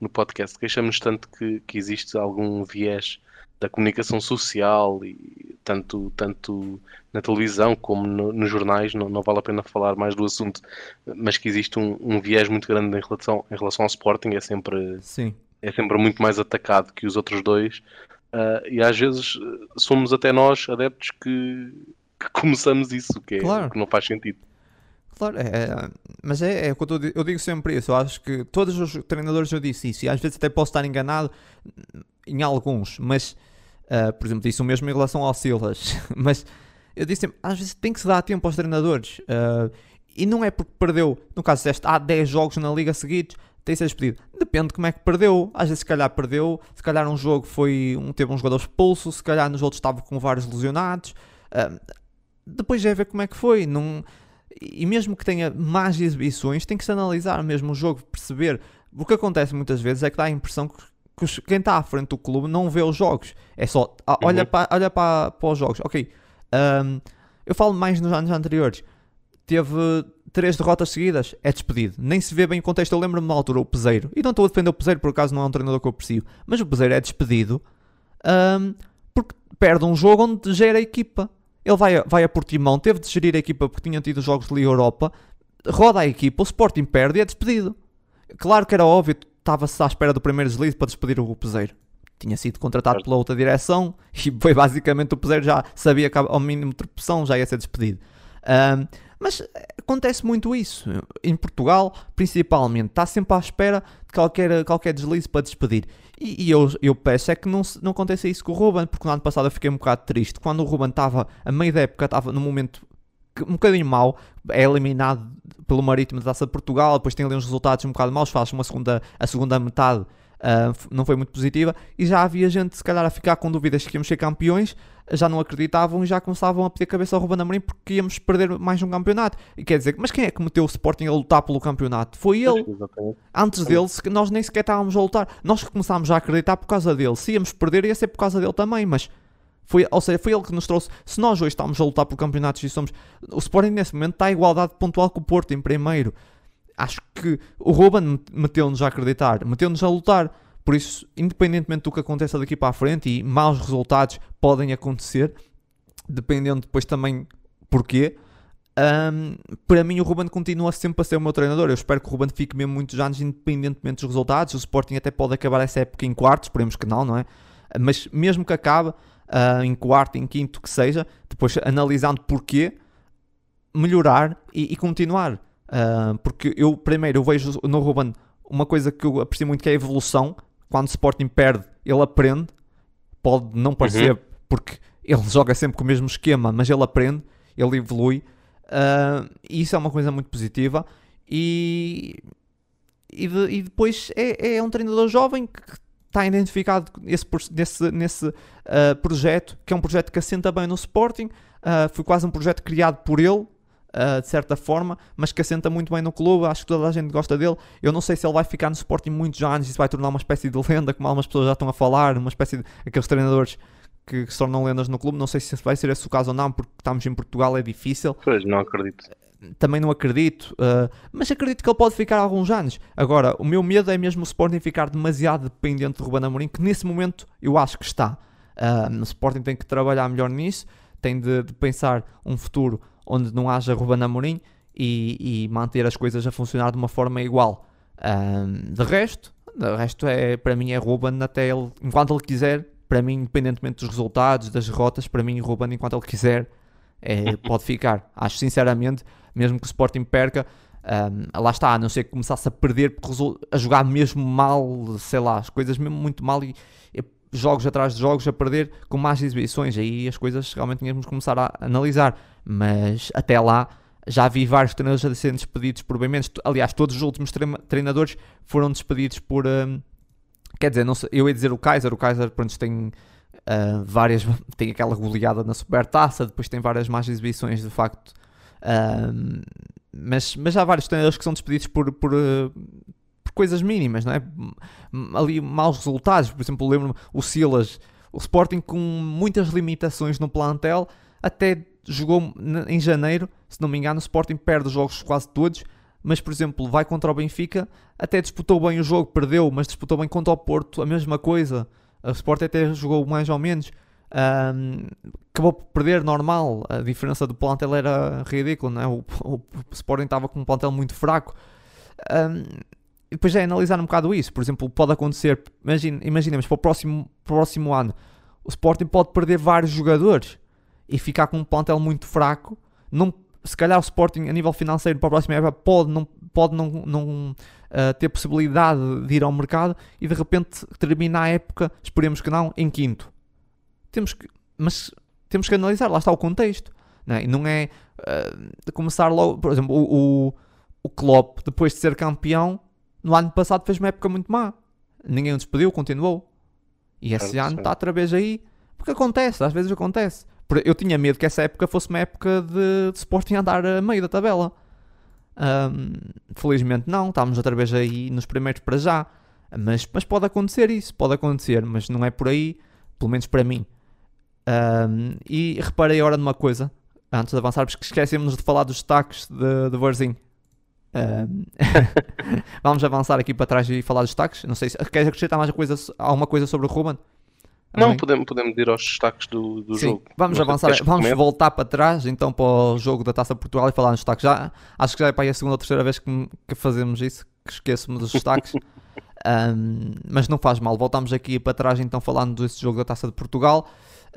no podcast, queixamos tanto que, que existe algum viés da comunicação social e tanto, tanto na televisão como no- nos jornais, não, não vale a pena falar mais do assunto, mas que existe um, um viés muito grande em relação, em relação ao Sporting, é sempre, sim, é sempre muito mais atacado que os outros dois. ah, e às vezes eh, somos até nós, adeptos, que, que começamos isso, que, é, Claro. que não faz sentido. claro, é, mas é, é o que eu, tô eu digo sempre isso. Eu acho que todos os treinadores eu disse isso, e às vezes até posso estar enganado em alguns, mas ah, por exemplo, disse o mesmo em relação ao Silas, mas eu disse sempre, às vezes tem que se dar tempo aos treinadores. ah, e não é porque perdeu, no caso deste, há 10 jogos na liga seguidos, tem que ser despedido. Depende de como é que perdeu. Às vezes, se calhar, perdeu. Se calhar, um jogo foi um, teve um jogador expulso. Se calhar, nos outros estava com vários lesionados. Ah, depois é ver como é que foi. Não... E mesmo que tenha más exibições, tem que se analisar mesmo o jogo, perceber. O que acontece muitas vezes é que dá a impressão que, que quem está à frente do clube não vê os jogos. É só, olha, Uhum. para, olha para, para os jogos. Ok, ahm, eu falo mais nos anos anteriores. Teve três derrotas seguidas, é despedido. Nem se vê bem o contexto. Eu lembro-me na altura, o Peseiro. E não estou a defender o Peseiro, por acaso não é um treinador que eu aprecio. Mas o Peseiro é despedido ahm, porque perde um jogo onde gera a equipa. Ele vai a, vai a Portimão, teve de gerir a equipa porque tinha tido jogos de Liga Europa. roda a equipa, o Sporting perde e é despedido. Claro que era óbvio, estava-se à espera do primeiro deslize para despedir o Peseiro. Tinha sido contratado pela outra direção e foi basicamente o Peseiro já sabia que ao mínimo de pressão já ia ser despedido. Um, mas acontece muito isso. Em Portugal, principalmente, está sempre à espera de qualquer, qualquer deslize para despedir. E, e eu, eu peço é que não, não aconteça isso com o Ruben, porque no ano passado eu fiquei um bocado triste. Quando o Ruben estava, a meio da época, estava num momento um bocadinho mau, é eliminado pelo Marítimo da Taça de Portugal, depois tem ali uns resultados um bocado maus, faz uma segunda, a segunda metade Uh, não foi muito positiva e já havia gente se calhar a ficar com dúvidas que íamos ser campeões, já não acreditavam e já começavam a pedir cabeça ao Ruben Amorim porque íamos perder mais um campeonato. E quer dizer, mas quem é que meteu o Sporting a lutar pelo campeonato? Foi ele. Antes dele, nós nem sequer estávamos a lutar. Nós começámos a acreditar por causa dele. Se íamos perder, ia ser por causa dele também, mas foi, ou seja, foi ele que nos trouxe. Se nós hoje estamos a lutar por campeonatos e somos. O Sporting nesse momento está em igualdade pontual com o Porto em primeiro. Acho que o Ruben meteu-nos a acreditar, meteu-nos a lutar. Por isso, independentemente do que aconteça daqui para a frente, e maus resultados podem acontecer, dependendo depois também porquê. Um, para mim, o Ruben continua sempre a ser o meu treinador. Eu espero que o Ruben fique mesmo muitos anos, independentemente dos resultados. O Sporting até pode acabar essa época em quartos, esperemos que não, não é? Mas mesmo que acabe uh, em quarto, em quinto, que seja, depois analisando porquê, melhorar e, e continuar. Uh, porque eu, primeiro, eu vejo no Ruben uma coisa que eu aprecio muito que é a evolução quando o Sporting perde, ele aprende. Pode não parecer, uhum. porque ele joga sempre com o mesmo esquema, mas ele aprende, ele evolui. Uh, e isso é uma coisa muito positiva. E, e, de, e depois é, é, um treinador jovem que está identificado nesse, nesse, uh, projeto, que é um projeto que assenta bem no Sporting. Uh, foi quase um projeto criado por ele, uh, de certa forma, mas que assenta muito bem no clube. Acho que toda a gente gosta dele. Eu não sei se ele vai ficar no Sporting muitos anos se vai tornar uma espécie de lenda, como algumas pessoas já estão a falar, uma espécie de aqueles treinadores que, que se tornam lendas no clube. Não sei se vai ser esse o caso ou não, porque estamos em Portugal, é difícil. Pois, não acredito. Também não acredito, uh, mas acredito que ele pode ficar alguns anos. Agora, o meu medo é mesmo o Sporting ficar demasiado dependente de Ruben Amorim, que nesse momento eu acho que está. Uh, o Sporting tem que trabalhar melhor nisso, tem de, de pensar um futuro onde não haja Ruben Amorim e, e manter as coisas a funcionar de uma forma igual. Um, de resto, de resto é, para mim é Ruben até ele, enquanto ele quiser, para mim, independentemente dos resultados, das derrotas, para mim Ruben, enquanto ele quiser, é, pode ficar. Acho sinceramente, mesmo que o Sporting perca, um, lá está, a não ser que começasse a perder, a jogar mesmo mal, sei lá, as coisas mesmo muito mal e, e jogos atrás de jogos a perder com mais exibições, aí as coisas realmente tínhamos que começar a analisar mas até lá já vi vários treinadores a serem despedidos por bem menos. Aliás, todos os últimos treinadores foram despedidos por. Um, quer dizer, não sei, eu ia dizer o Kaiser. O Kaiser, pronto, tem uh, várias. Tem aquela goleada na supertaça, depois tem várias más exibições, de facto. Um, mas, mas há vários treinadores que são despedidos por, por, uh, por coisas mínimas, não é? Ali, maus resultados. Por exemplo, lembro-me o Silas, o Sporting com muitas limitações no plantel, até jogou em janeiro, se não me engano, o Sporting perde os jogos quase todos, mas por exemplo, vai contra o Benfica, até disputou bem o jogo, perdeu, mas disputou bem contra o Porto, a mesma coisa. O Sporting até jogou mais ou menos. Um, acabou por perder normal, a diferença do plantel era ridícula, não é? o, o, o Sporting estava com um plantel muito fraco. Um, e depois é analisar um bocado isso. Por exemplo, pode acontecer, imagine, imaginemos para o próximo, próximo ano, o Sporting pode perder vários jogadores e ficar com um plantel muito fraco, não, se calhar o Sporting a nível financeiro para a próxima época pode não, pode não, não uh, ter possibilidade de ir ao mercado e de repente termina a época, esperemos que não, em quinto. Temos que, mas temos que analisar, lá está o contexto. Não é? Não é uh, começar logo, por exemplo, o, o, o Klopp, depois de ser campeão, no ano passado fez uma época muito má. Ninguém o despediu, continuou. E esse ano está outra vez aí. Porque acontece, às vezes acontece. Eu tinha medo que essa época fosse uma época de, de Sporting andar a meio da tabela. Um, felizmente não, estamos outra vez aí nos primeiros para já. Mas, mas pode acontecer isso, pode acontecer, mas não é por aí, pelo menos para mim. Um, e reparei agora numa coisa, antes de avançarmos, que esquecemos de falar dos destaques de, de Varzim. Um, vamos avançar aqui para trás e falar dos destaques. Não sei se queres acrescentar mais coisa, alguma coisa sobre o Ruben? Não, podemos, podemos ir aos destaques do, do Sim, jogo. Vamos sei, avançar, vamos comece? voltar para trás então para o jogo da Taça de Portugal e falar nos destaques. Já, acho que já é para aí a segunda ou terceira vez que, que fazemos isso, que esqueço-me dos destaques. Um, mas não faz mal, voltamos aqui para trás então falando desse jogo da Taça de Portugal.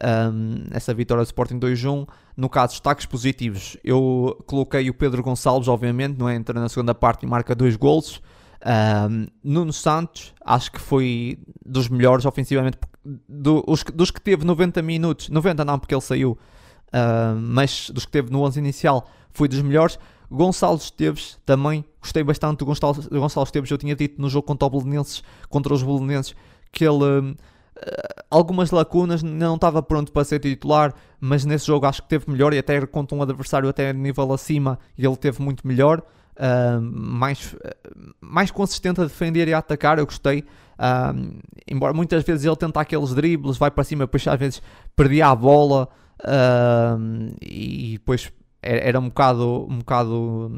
Um, essa vitória do Sporting 2-1. No caso, destaques positivos, eu coloquei o Pedro Gonçalves, obviamente, não é? Entra na segunda parte e marca dois golos. Um, Nuno Santos, acho que foi dos melhores ofensivamente, do- os dos que teve 90 minutos, 90 não, porque ele saiu, uh, mas dos que teve no 11 inicial, foi dos melhores. Gonçalo Esteves também, gostei bastante do Gonçalo, do Gonçalo Esteves. Eu tinha dito no jogo contra, o Belenenses, contra os Belenenses que ele, uh, algumas lacunas, não estava pronto para ser titular, mas nesse jogo acho que teve melhor e até contra um adversário até nível acima, ele teve muito melhor. Uh, mais, uh, mais consistente a defender e a atacar, eu gostei. Uh, embora muitas vezes ele tenta aqueles dribles, vai para cima, depois às vezes perdia a bola uh, e depois era, um bocado, um bocado,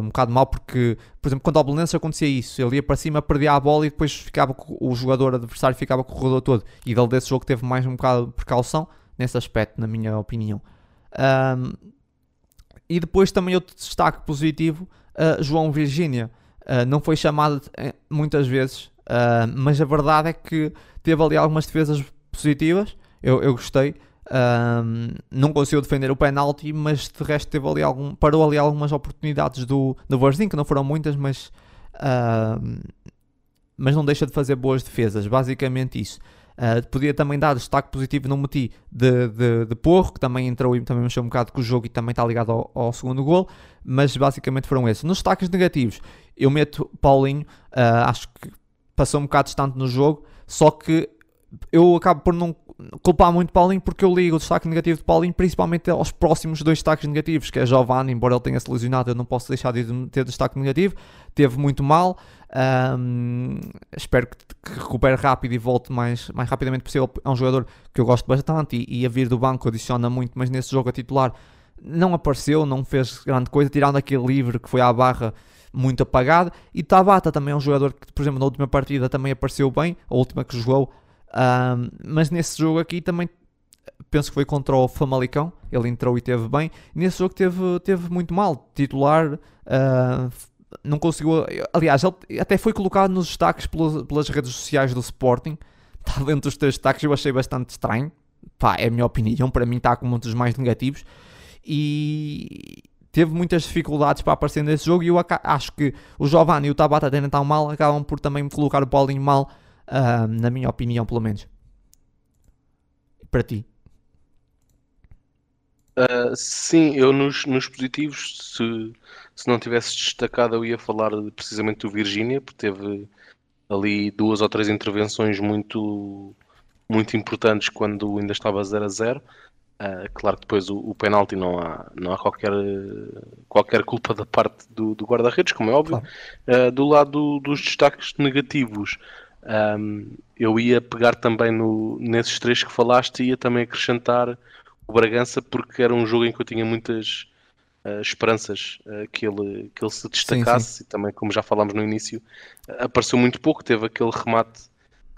um bocado mal porque, por exemplo, quando ao Belenenses acontecia isso, ele ia para cima, perdia a bola e depois ficava o jogador adversário ficava com o corredor todo. E ele desse jogo teve mais um bocado de precaução nesse aspecto, na minha opinião. Um, e depois também outro destaque positivo, uh, João Virgínia. Uh, não foi chamado eh, muitas vezes, uh, mas a verdade é que teve ali algumas defesas positivas. Eu, eu gostei. Um, não conseguiu defender o penalti, mas de resto teve ali algum, parou ali algumas oportunidades do, do Varzim, que não foram muitas, mas, um, mas não deixa de fazer boas defesas. Basicamente isso. Uh, podia também dar destaque positivo no Meti de, de, de Porro, que também entrou e também mexeu um bocado com o jogo e também está ligado ao, ao segundo gol, mas basicamente foram esses. Nos destaques negativos, eu meto Paulinho, uh, acho que passou um bocado distante no jogo, só que eu acabo por não culpar muito Paulinho porque eu ligo o destaque negativo de Paulinho principalmente aos próximos dois destaques negativos, que é Giovanni, embora ele tenha se lesionado, eu não posso deixar de ter destaque negativo, teve muito mal. Um, espero que, que, recupere rápido e volte mais, mais rapidamente possível. É um jogador que eu gosto bastante e, e a vir do banco adiciona muito, mas nesse jogo a titular não apareceu, não fez grande coisa, tirando aquele livre que foi à barra muito apagado. E Tabata também é um jogador que, por exemplo, na última partida também apareceu bem, a última que jogou, um, mas nesse jogo aqui também penso que foi contra o Famalicão, ele entrou e teve bem. Nesse jogo teve, teve muito mal, titular. Uh, não conseguiu. Aliás, ele até foi colocado nos destaques pelas, pelas redes sociais do Sporting. Está dentro dos três destaques, eu achei bastante estranho. Pá, é a minha opinião. Para mim, está com muitos mais negativos. E teve muitas dificuldades para aparecer nesse jogo. E eu acho que o Giovanni e o Tabata até não estão mal. Acabam por também colocar o Paulinho mal, uh, na minha opinião, pelo menos. Para ti. Uh, sim, eu nos, nos positivos, se, se não tivesse destacado, eu ia falar precisamente do Virgínia, porque teve ali duas ou três intervenções muito, muito importantes quando ainda estava 0 a 0. Uh, claro que depois o, o penalti não há, não há qualquer, qualquer culpa da parte do, do guarda-redes, como é óbvio. Claro. Uh, do lado dos destaques negativos, um, eu ia pegar também no, nesses três que falaste e ia também acrescentar o Bragança porque era um jogo em que eu tinha muitas uh, esperanças que, ele, que ele se destacasse sim, sim. e também, como já falámos no início, apareceu muito pouco, teve aquele remate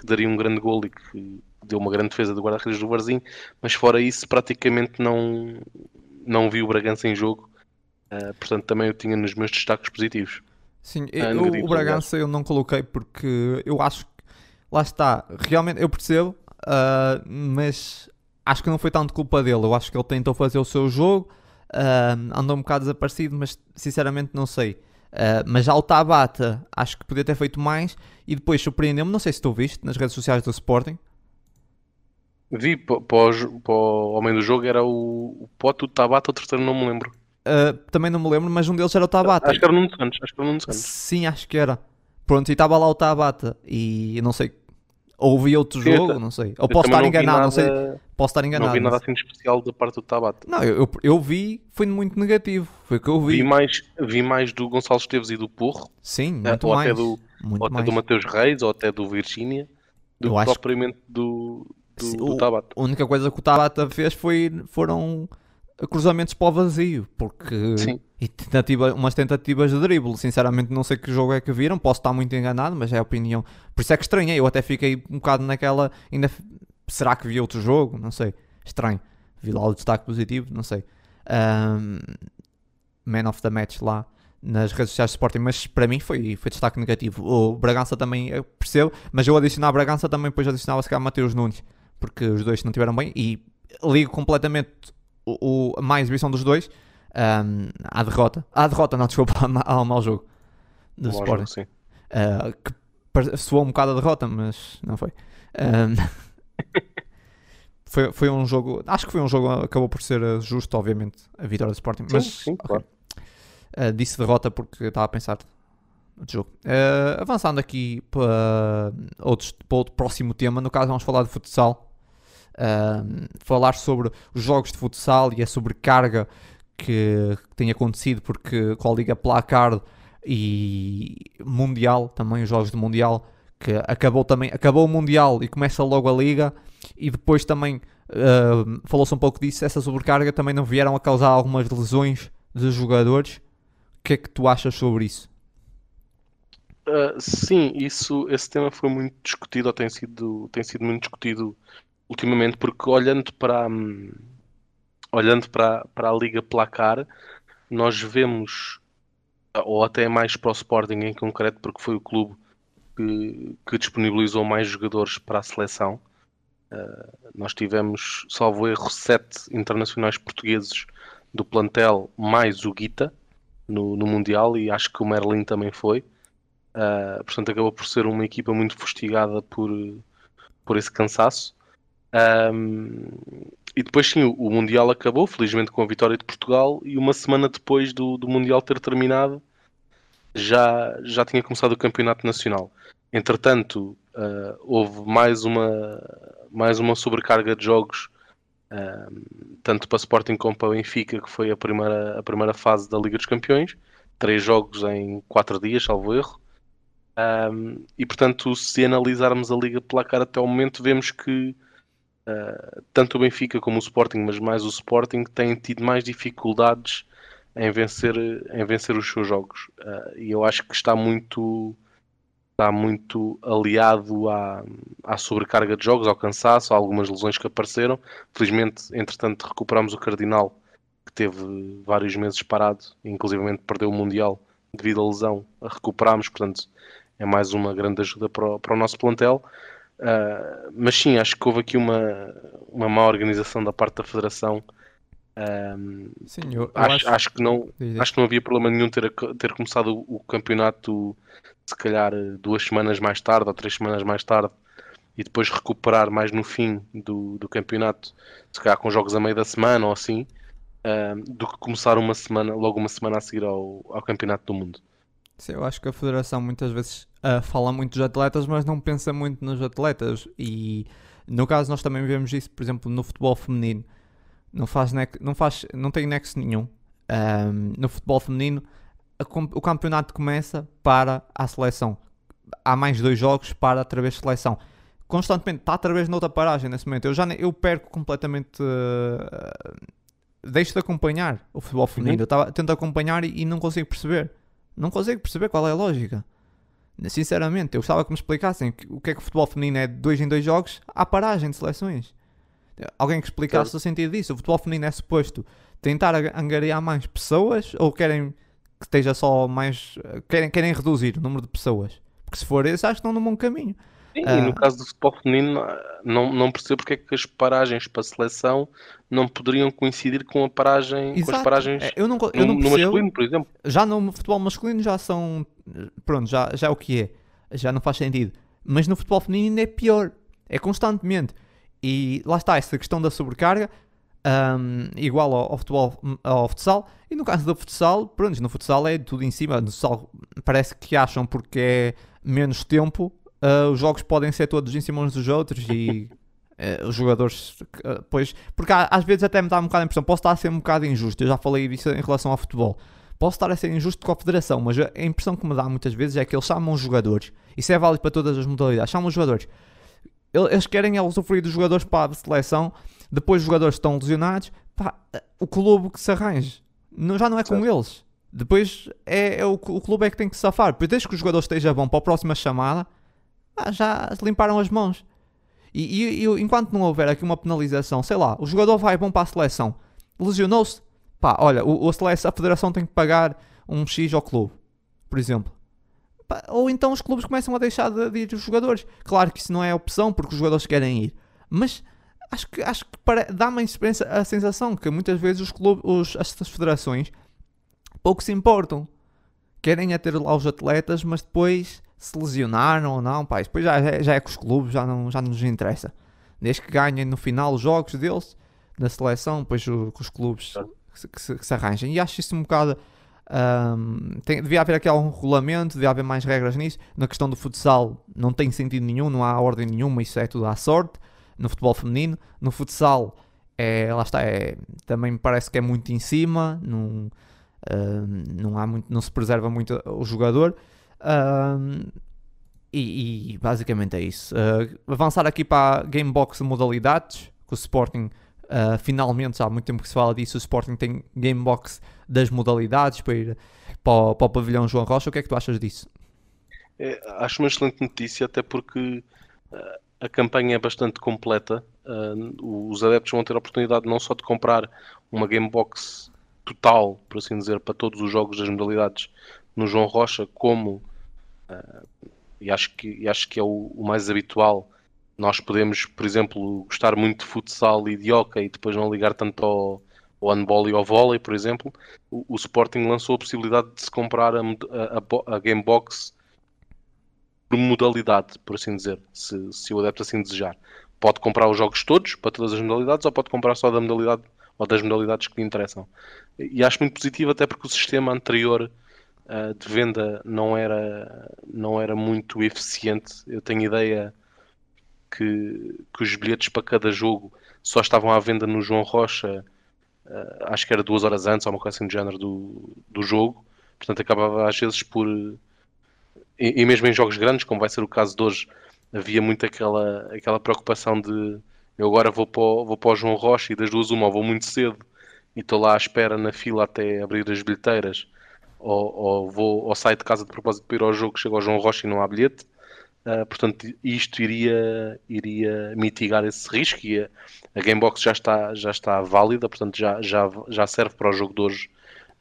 que daria um grande gol e que deu uma grande defesa do guarda-redes do Varzim, mas fora isso praticamente não, não vi o Bragança em jogo, portanto também eu tinha nos meus destaques positivos. Sim, eu, o Bragança eu não coloquei porque eu acho que lá está, realmente eu percebo, mas acho que não foi tanto culpa dele. Eu acho que ele tentou fazer o seu jogo, uh, andou um bocado desaparecido, mas sinceramente não sei. Uh, mas já o Tabata, acho que podia ter feito mais e depois surpreendeu-me. Não sei se tu viste nas redes sociais do Sporting. Vi para o homem do jogo era o, o Pote, o Tabata, o terceiro não me lembro. Uh, também não me lembro, mas um deles era o Tabata. Acho que era o Nuno Santos. Acho que era o Nuno Santos. Sim, acho que era. Pronto, e estava lá o Tabata e eu não sei ou vi outro jogo, não sei. Ou posso estar enganado, não sei. Posso estar enganado. Não vi nada assim de especial da parte do Tabata. Não, eu, eu, vi, foi muito negativo. Foi o que eu vi. Vi mais, vi mais do Gonçalo Esteves e do Porro. Sim, muito ou mais. Até do, muito ou até mais. do Mateus Reis, ou até do Virgínia, do Eu que propriamente do, do, do Tabata. A única coisa que o Tabata fez foi, foram cruzamentos para o vazio, porque Sim. e tentativa, umas tentativas de drible. Sinceramente, não sei que jogo é que viram, posso estar muito enganado, mas é a opinião. Por isso é que estranhei, eu até fiquei um bocado naquela. Ainda será que vi outro jogo? Não sei. Estranho. Vi lá o destaque positivo, não sei. Um, man of the match lá nas redes sociais de Sporting, mas para mim foi, foi destaque negativo. O Bragança também, percebo, mas eu adicionava Bragança também, depois adicionava se calhar Mateus Nunes, porque os dois não tiveram bem e ligo completamente o, o, má exibição dos dois um, à derrota. À derrota, não, desculpa, ao mau jogo do Mau Sporting. jogo. Uh, que pare- soou um bocado a derrota, mas não foi. Um, foi. Foi um jogo, acho que foi um jogo, acabou por ser uh, justo, obviamente, a vitória do Sporting, Sim, mas sim, ok. claro. Uh, disse derrota porque estava a pensar no jogo. Uh, avançando aqui para, outros, para outro próximo tema, no caso vamos falar de futsal. Falar sobre os jogos de futsal e a sobrecarga que, tem acontecido porque com a Liga Placar e Mundial, também os jogos do Mundial, que acabou também, acabou o Mundial e começa logo a Liga e depois também uh, falou-se um pouco disso, essa sobrecarga também não vieram a causar algumas lesões de jogadores. O que é que tu achas sobre isso? Uh, sim, isso, esse tema foi muito discutido, ou tem sido, tem sido muito discutido ultimamente, porque olhando para, hum, olhando para, para a Liga Placar, nós vemos, ou até mais para o Sporting em concreto, porque foi o clube que, que disponibilizou mais jogadores para a seleção. Uh, nós tivemos, salvo erro, sete internacionais portugueses do plantel, mais o Guita no, no Mundial, e acho que o Merlin também foi. Uh, portanto, acabou por ser uma equipa muito fustigada por, por esse cansaço. Um, e depois, sim, o, Mundial acabou, felizmente com a vitória de Portugal. E uma semana depois do, do Mundial ter terminado, já, já tinha começado o Campeonato Nacional. Entretanto, uh, houve mais uma, mais uma sobrecarga de jogos, um, tanto para Sporting como para Benfica, que foi a primeira, a primeira fase da Liga dos Campeões. Três jogos em quatro dias, salvo erro. E portanto, se analisarmos a Liga Placar até o momento, vemos que uh, tanto o Benfica como o Sporting, mas mais o Sporting, têm tido mais dificuldades em vencer, em vencer os seus jogos. Uh, e eu acho que está muito, está muito aliado à, à sobrecarga de jogos, ao cansaço, a algumas lesões que apareceram. Felizmente, entretanto, recuperamos o Cardinal, que teve vários meses parado, inclusive perdeu o Mundial devido à lesão. Recuperámos, portanto é mais uma grande ajuda para o, para o nosso plantel. Uh, mas sim, acho que houve aqui uma, uma má organização da parte da Federação. Um, Sim, eu, eu acho, acho, acho que não, acho que não havia problema nenhum ter, ter começado o, o campeonato se calhar duas semanas mais tarde ou três semanas mais tarde e depois recuperar mais no fim do, do campeonato, se calhar com jogos a meio da semana ou assim, um, do que começar uma semana, logo uma semana a seguir ao, ao campeonato do mundo. Sim, eu acho que a Federação muitas vezes ah, fala muito dos atletas, mas não pensa muito nos atletas. E no caso, nós também vemos isso, por exemplo, no futebol feminino. Não, faz não, faz, não tem nexo nenhum. Ahm, no futebol feminino, o campeonato começa para a seleção. Há mais dois jogos para outra vez seleção. Constantemente está outra vez noutra paragem nesse momento. Eu já eu perco completamente. ah, deixo de acompanhar o futebol feminino. Eu tava, tento acompanhar e, e não consigo perceber. Não consigo perceber qual é a lógica. Sinceramente, eu gostava que me explicassem o que é que o futebol feminino é de dois em dois jogos à paragem de seleções. Alguém que explicasse o sentido disso. O futebol feminino é suposto tentar angariar mais pessoas ou querem que esteja só mais. Querem, querem reduzir o número de pessoas? Porque se for esse, acho que estão num bom caminho. Sim, Ah. E no caso do futebol feminino, não, não percebo porque é que as paragens para a seleção não poderiam coincidir com, a paragem, com as Exato. paragens É, Eu não, eu no, não no masculino, por exemplo. já no futebol masculino já são. Pronto, já, já é o que é. Já não faz sentido. Mas no futebol feminino ainda é pior. É constantemente. E lá está, essa questão da sobrecarga, hum, igual ao, ao futebol, ao futsal. E no caso do futsal, pronto, no futsal é tudo em cima. No futsal parece que acham porque é menos tempo, ah, os jogos podem ser todos em cima uns dos outros e. eh, os jogadores, eh, pois, porque há- às vezes até me dá um bocado a impressão, posso estar a ser um bocado injusto, eu já falei disso em relação ao futebol, posso estar a ser injusto com a federação, mas a impressão que me dá muitas vezes é que eles chamam os jogadores, isso é válido para todas as modalidades, chamam os jogadores, El- eles querem é usufruir dos jogadores para a seleção, depois os jogadores estão lesionados, pá, o clube que se arranje, não, já não é com eles, depois é, é o, o clube é que tem que safar, depois desde que o jogador esteja bom para a próxima chamada, ah, já limparam as mãos. E, e, e enquanto não houver aqui uma penalização, sei lá, o jogador vai bom para a seleção, lesionou-se, pá, olha, o, o seleção, a federação tem que pagar um X ao clube, por exemplo. Pá, ou então os clubes começam a deixar de, de ir os jogadores. Claro que isso não é opção porque os jogadores querem ir, mas acho que, acho que dá-me a sensação que muitas vezes os clubes, os, as federações pouco se importam. Querem é ter lá os atletas, mas depois se lesionaram ou não, pá, depois já, já é com os clubes, já não, já não nos interessa. Desde que ganhem no final os jogos deles, da seleção, depois o, com os clubes que, se, que se arranjem. E acho isso um bocado. Um, tem, devia haver aqui algum regulamento, devia haver mais regras nisso. Na questão do futsal, não tem sentido nenhum, não há ordem nenhuma, isso é tudo à sorte. No futebol feminino, no futsal, é, lá está, é, também me parece que é muito em cima, não, não, há muito, não se preserva muito o jogador. E, e, basicamente é isso. Uh, avançar aqui para a Gamebox modalidades, que o Sporting uh, finalmente, já há muito tempo que se fala disso, o Sporting tem Gamebox das modalidades para ir para o, para o pavilhão João Rocha. O que é que tu achas disso? É, acho uma excelente notícia, até porque uh, a campanha é bastante completa. os adeptos vão ter a oportunidade não só de comprar uma Gamebox total, por assim dizer, para todos os jogos das modalidades no João Rocha, como Uh, e, acho que, e acho que é o, o, mais habitual. Nós podemos, por exemplo, gostar muito de futsal e de hockey e depois não ligar tanto ao, handball e ao vôlei, por exemplo. O, o, Sporting lançou a possibilidade de se comprar a, a, a Game Box por modalidade, por assim dizer, se, se o adepto assim desejar. Pode comprar os jogos todos, para todas as modalidades, ou pode comprar só da modalidade ou das modalidades que lhe interessam. E acho muito positivo, até porque o sistema anterior uh, de venda não era, não era muito eficiente. Eu tenho ideia que, que os bilhetes para cada jogo só estavam à venda no João Rocha, uh, acho que era duas horas antes, ou uma coisa assim do género do, do jogo. Portanto, acabava às vezes por. E, e, mesmo em jogos grandes, como vai ser o caso de hoje, havia muito aquela, aquela preocupação de eu agora vou para, o, vou para o João Rocha e das duas uma vou muito cedo e estou lá à espera na fila até abrir as bilheteiras ou, ou, vou, ou saio de casa de propósito para ir ao jogo, chego ao João Rocha e não há bilhete. Uh, portanto, isto iria, iria mitigar esse risco e a, a Gamebox já está, já está válida, portanto já, já, já serve para o jogo de hoje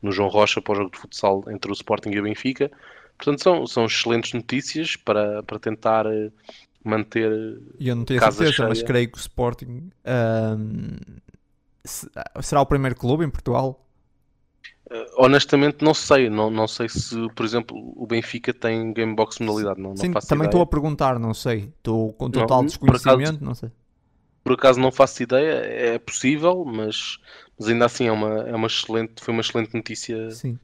no João Rocha, para o jogo de futsal entre o Sporting e o Benfica. Portanto, são, são excelentes notícias para, para tentar eh, manter. E eu não tenho certeza, cheia. mas creio que o Sporting um, será o primeiro clube em Portugal honestamente não sei, não, não sei se, por exemplo, o Benfica tem Gamebox modalidade, não, Sim, não faço também estou a perguntar, não sei, estou com total não, desconhecimento, acaso, não sei. Por acaso não faço ideia, é possível, mas, mas ainda assim é uma, é uma excelente, foi uma excelente notícia sim.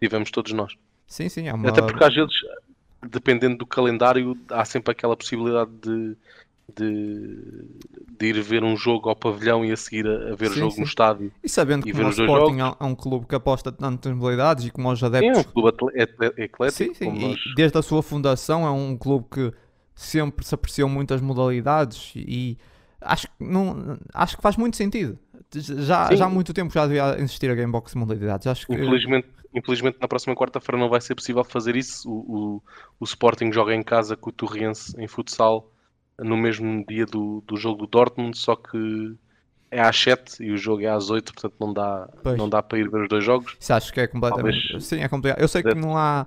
tivemos todos nós. Sim, sim, é uma... Até porque às vezes, dependendo do calendário, há sempre aquela possibilidade de de, de, ir ver um jogo ao pavilhão e a seguir a, a ver o jogo sim. no estádio. E sabendo que o Sporting é um clube que aposta tanto nas modalidades e como os adeptos. Sim, é um clube eclético. Sim, sim. Nós... Desde a sua fundação é um clube que sempre se apreciou muitas modalidades e acho que, não, acho que faz muito sentido. Já, já há muito tempo já devia existir a Gamebox modalidades. Acho que... Infelizmente, infelizmente na próxima quarta-feira não vai ser possível fazer isso. O, o, o Sporting joga em casa com o Torriense em futsal no mesmo dia do, do jogo do Dortmund, só que é às 7 e o jogo é às 8, portanto não dá, não dá para ir ver os dois jogos. Isso acho que é completamente. Talvez... Sim, é complicado. Eu sei que não há.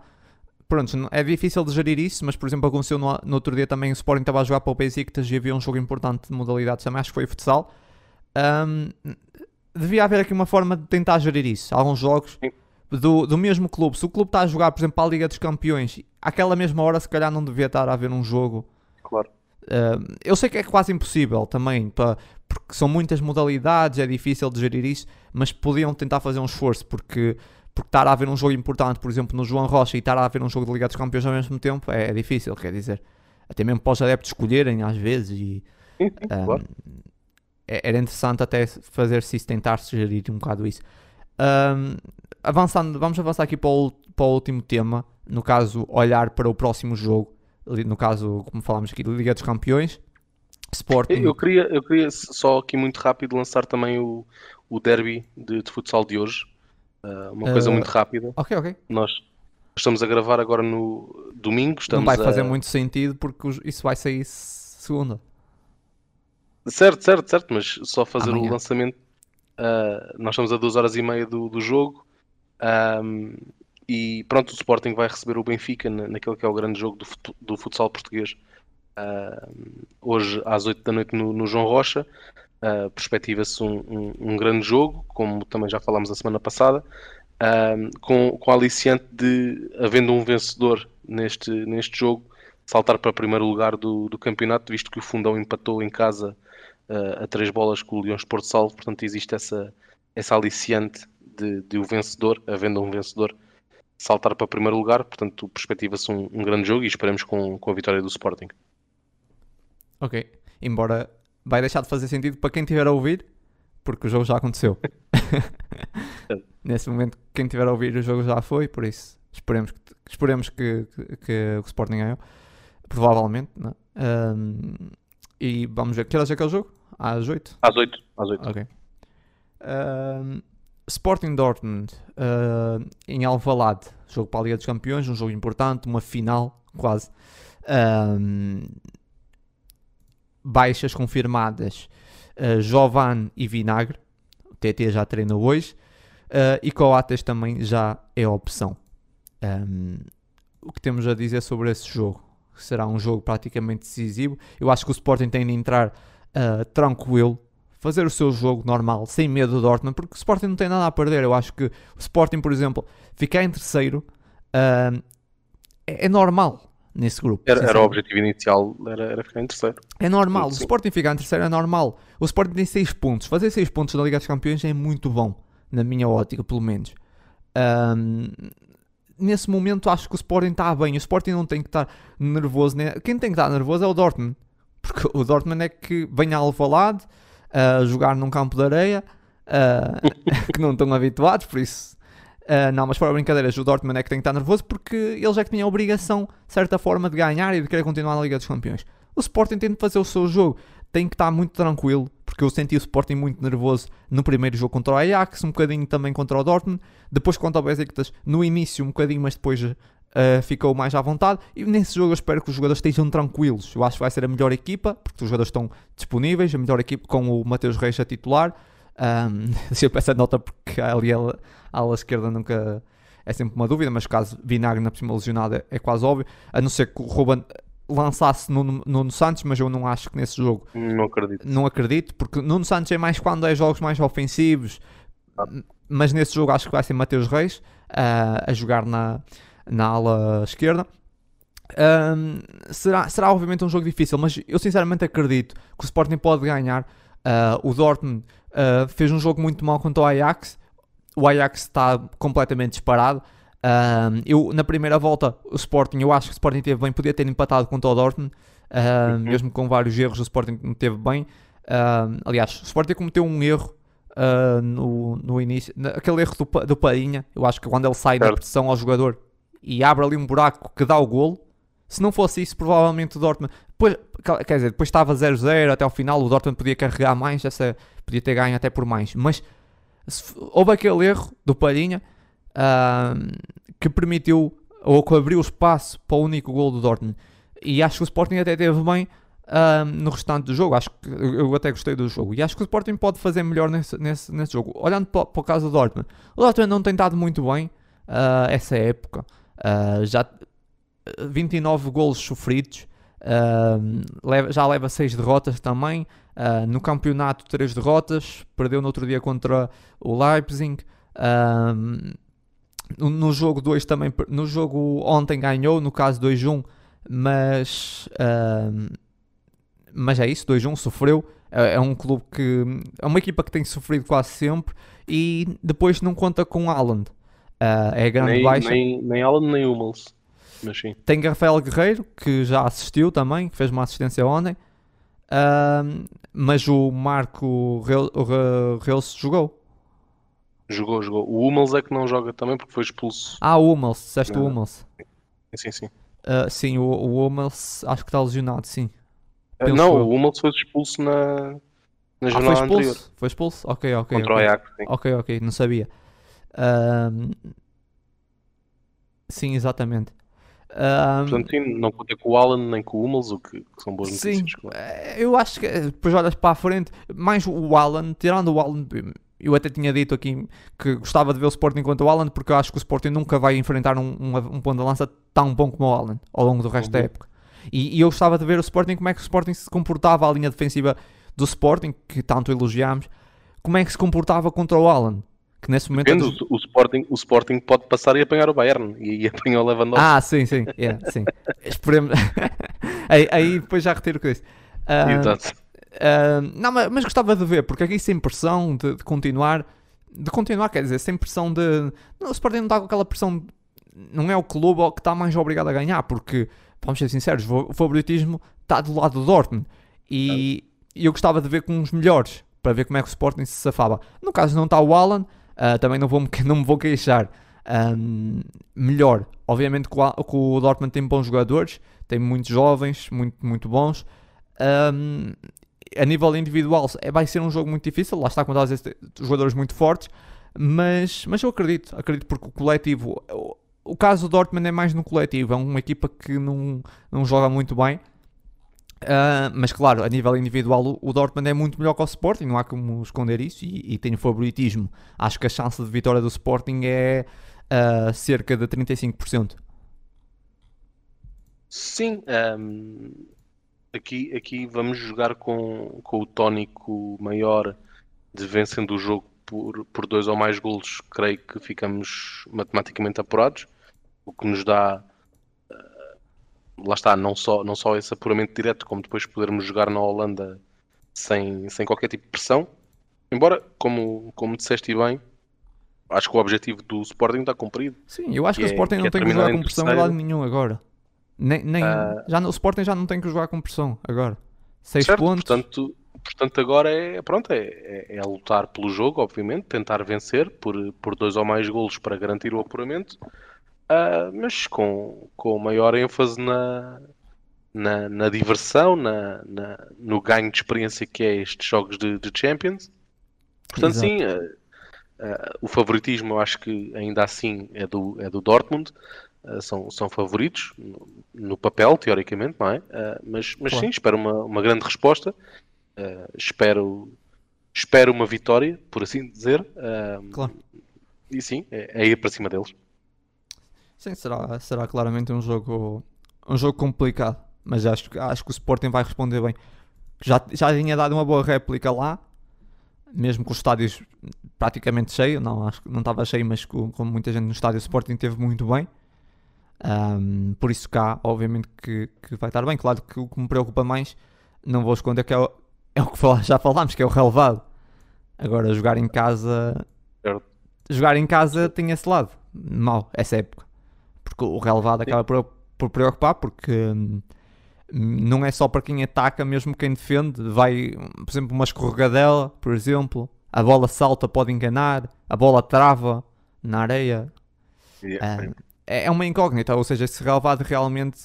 Pronto, é difícil de gerir isso, mas por exemplo aconteceu no, no outro dia também o Sporting estava a jogar para o Besiktas e havia um jogo importante de modalidades também, acho que foi o futsal. Um, devia haver aqui uma forma de tentar gerir isso. Alguns jogos do, do mesmo clube. Se o clube está a jogar, por exemplo, para a Liga dos Campeões, àquela mesma hora se calhar não devia estar a haver um jogo. Claro Uh, eu sei que é quase impossível também, para, porque são muitas modalidades, é difícil de gerir isso, mas podiam tentar fazer um esforço, porque, porque estar a haver um jogo importante, por exemplo, no João Rocha, e estar a haver um jogo de Liga dos Campeões ao mesmo tempo é, é difícil, quer dizer, até mesmo para os adeptos escolherem às vezes, e um, claro. É, era interessante até fazer-se isso, tentar-se gerir um bocado isso. Um, avançando, vamos avançar aqui para o, para o último tema, no caso, olhar para o próximo jogo no caso, como falámos aqui, Liga dos Campeões. Sporting. Eu queria, eu queria só aqui muito rápido lançar também o, o derby de, de futsal de hoje. Uh, uma coisa uh, muito rápida. Ok, ok. Nós estamos a gravar agora no domingo. Não vai a... fazer muito sentido porque isso vai sair segunda. Certo, certo, certo, mas só fazer Amanhã. o lançamento. uh, nós estamos a duas horas e meia do, do jogo. um, e pronto, o Sporting vai receber o Benfica na- naquele que é o grande jogo do, fut- do futsal português. Um, hoje às 8 da noite no, no João Rocha. Uh, Perspectiva-se um, um- um grande jogo, como também já falámos a semana passada, um, com, com a aliciante de, havendo um vencedor neste, neste jogo, saltar para primeiro lugar do, do campeonato, visto que o Fundão empatou em casa uh, a três bolas com o Leões Porto Salvo, portanto existe essa, essa aliciante de, de o vencedor, havendo um vencedor, saltar para primeiro lugar, portanto perspectiva-se um, um grande jogo e esperamos com, com a vitória do Sporting. Ok. Embora vai deixar de fazer sentido para quem estiver a ouvir, porque o jogo já aconteceu. Nesse momento, quem estiver a ouvir, o jogo já foi, por isso esperemos que, esperemos que, que, que o Sporting ganhou. Provavelmente, não é? Ahm, e vamos ver. Que horas é que é o jogo? Às 8? Às 8, às 8. Ok. Ahm, Sporting Dortmund ah, em Alvalade, jogo para a Liga dos Campeões, um jogo importante, uma final quase. Ahm, baixas confirmadas: ah, Jovan e Vinagre. O TT já treinou hoje. ah, e Coates também já é opção. Ahm, o que temos a dizer sobre esse jogo? Será um jogo praticamente decisivo. Eu acho que o Sporting tem de entrar ah, tranquilo, fazer o seu jogo normal, sem medo do Dortmund, porque o Sporting não tem nada a perder. Eu acho que o Sporting, por exemplo, ficar em terceiro ah, é, é normal nesse grupo. Era, era o objetivo inicial, era, era ficar em terceiro. É normal. O Sim. Sporting ficar em terceiro é normal. O Sporting tem 6 pontos. Fazer 6 pontos na Liga dos Campeões é muito bom, na minha ótica, pelo menos. Ahm, nesse momento, acho que o Sporting está bem. O Sporting não tem que estar nervoso. né? Quem tem que estar nervoso é o Dortmund. Porque o Dortmund é que vem a Alvalade a jogar num campo de areia que não estão habituados, por isso. ah, não, mas fora brincadeiras, o Dortmund é que tem que estar nervoso porque eles é que têm a obrigação, de certa forma, de ganhar e de querer continuar na Liga dos Campeões. O Sporting tem de fazer o seu jogo, tem que estar muito tranquilo, porque eu senti o Sporting muito nervoso no primeiro jogo contra o Ajax, um bocadinho também contra o Dortmund, depois contra o Besiktas, no início um bocadinho, mas depois ah, ficou mais à vontade. E nesse jogo eu espero que os jogadores estejam tranquilos. Eu acho que vai ser a melhor equipa, porque os jogadores estão disponíveis, a melhor equipa com o Mateus Reis a titular. Um, deixa eu essa nota porque ali a ala, a ala esquerda nunca é sempre uma dúvida, mas caso Vinagre na próxima lesionada é, é quase óbvio, a não ser que o Ruben lançasse Nuno, Nuno Santos, mas eu não acho que nesse jogo Não acredito. não acredito, porque Nuno Santos é mais quando é jogos mais ofensivos, Ah. mas nesse jogo acho que vai ser Mateus Reis ah, a jogar na, na ala esquerda. Ahm, será, será obviamente um jogo difícil, mas eu sinceramente acredito que o Sporting pode ganhar. Ah, o Dortmund ah, fez um jogo muito mal contra o Ajax. O Ajax está completamente disparado. Ahm, eu, na primeira volta, o Sporting, eu acho que o Sporting teve bem, podia ter empatado contra o Dortmund, Uhum. mesmo com vários erros, o Sporting não teve bem. Aliás, o Sporting cometeu um erro ah, no, no início, aquele erro do, do Padinha. Eu acho que quando ele sai da Certo. pressão ao jogador e abre ali um buraco que dá o golo, se não fosse isso, provavelmente o Dortmund. Depois, quer dizer, depois estava 0-0 até ao final. O Dortmund podia carregar mais, essa, podia ter ganho até por mais. Mas houve aquele erro do Palhinha ahm, que permitiu ou que abriu espaço para o único gol do Dortmund. E acho que o Sporting até teve bem no restante do jogo. Acho que eu até gostei do jogo. E acho que o Sporting pode fazer melhor nesse, nesse, nesse jogo. Olhando para, para o caso do Dortmund, o Dortmund não tem estado muito bem ah, essa época. Ah, já 29 golos sofridos. ah, leva- já leva 6 derrotas também. Ah, no campeonato, 3 derrotas. Perdeu no outro dia contra o Leipzig. No, jogo 2 também. No jogo ontem ganhou, no caso 2-1. Mas. mas é isso, 2-1 sofreu. É é um clube que. É uma equipa que tem sofrido quase sempre. E depois não conta com Haaland. Ah, é grande Nem, baixa. nem, nem Alan nem Hummels. Mas sim. Tem Rafael Guerreiro, que já assistiu também, que fez uma assistência ontem. Ahm, mas o Marco o Reus jogou. Jogou, jogou. O Hummels é que não joga também porque foi expulso. Ah, o Hummels, disseste o Não. Hummels. Sim, sim. Ah, sim, o, o Hummels acho que está lesionado, sim. Ah, Penso não, eu. o Hummels foi expulso na, na Ah, foi jornada expulso? anterior. Foi expulso? Ok, ok. Contra o ok. Ajax, sim. Ok, ok, não sabia. Sim, exatamente. Um, Portanto, sim, não contei com o Alan nem com o Hummels, o que, que são boas sim, notícias. claro. eh, eu acho que eh, depois olhas para a frente, mais o Alan, tirando o Alan, eu até tinha dito aqui que gostava de ver o Sporting contra o Alan, porque eu acho que o Sporting nunca vai enfrentar um, um, um ponto de lança tão bom como o Alan ao longo do resto da Uhum. época. E, e eu gostava de ver o Sporting, como é que o Sporting se comportava, a linha defensiva do Sporting, que tanto elogiámos, como é que se comportava contra o Alan, que nesse momento... é Depende, o, o Sporting, o Sporting pode passar e apanhar o Bayern e aí apanhar o Lewandowski. Ah, sim, sim, yeah, sim. Esperemos. aí, aí depois já retiro o que eu disse. Ah, Exato. ah, não, mas, mas gostava de ver, porque aqui sem pressão de, de continuar, de continuar, quer dizer, sem pressão de. Não, o Sporting não está com aquela pressão. de- Não é o clube que está mais obrigado a ganhar, porque, vamos ser sinceros, o favoritismo está do lado do Dortmund. E, e eu gostava de ver com os melhores, para ver como é que o Sporting se safava. No caso não está o Alan, ah, também não, vou não me vou queixar. Ahm, melhor, obviamente que o, Dortmund tem bons jogadores, tem muitos jovens, muito, muito bons. Ahm, a nível individual é, vai ser um jogo muito difícil, lá está com jogadores muito fortes, mas, mas eu acredito, acredito porque o coletivo, o, o caso do Dortmund é mais no coletivo, é uma equipa que não, não joga muito bem, Ah, mas claro, a nível individual o, Dortmund é muito melhor que o Sporting, não há como esconder isso, e, e favoritismo. Acho que a chance de vitória do Sporting é ah, cerca de 35%. Sim, ahm, aqui, aqui vamos jogar com, com o tónico maior de vencendo o jogo por, por dois ou mais golos, creio que ficamos matematicamente apurados, o que nos dá, lá está, não só, não só esse apuramento direto, como depois podermos jogar na Holanda sem, sem qualquer tipo de pressão. Embora, como, como disseste bem, acho que o objetivo do Sporting está cumprido. Sim, eu acho que, Que o é- Sporting que não é tem que jogar com pressão em lado nenhum agora. Nem, nem, Ah. já, o Sporting já não tem que jogar com pressão agora. 6 Certo, pontos. portanto, portanto agora é, pronto, é, é, é lutar pelo jogo, obviamente, tentar vencer por, por dois ou mais golos para garantir o apuramento, ah, mas com, com maior ênfase na, na, na diversão, na, na- no ganho de experiência que é estes jogos de, de Champions. Portanto, Exato. sim, ah, ah, o favoritismo eu acho que ainda assim é do, é do Dortmund. São, são favoritos no, no papel, teoricamente, não é? Mas mas Claro. sim, espero uma, uma grande resposta. Espero, espero uma vitória, por assim dizer. Claro. E sim, é, é ir para cima deles. Sim, será, será claramente um jogo, um jogo complicado. Mas acho, que- acho que o Sporting vai responder bem. Já, já tinha dado uma boa réplica lá, mesmo com os estádios praticamente cheios. Não, acho que não estava cheio, mas com, com muita gente no estádio, o Sporting teve muito bem. Ahm, por isso cá, obviamente que, que vai estar bem. Claro que o que me preocupa mais, não vou esconder que é o, é o que já falámos, que é o relevado. Agora, jogar em casa... Certo. Jogar em casa tem esse lado, mau, essa época. Porque o relevado acaba por, por preocupar, porque hum, não é só para quem ataca, mesmo quem defende. Vai, por exemplo, uma escorregadela, por exemplo, a bola salta, pode enganar, a bola trava na areia. Yeah, Ah, é é uma incógnita, ou seja, esse relevado realmente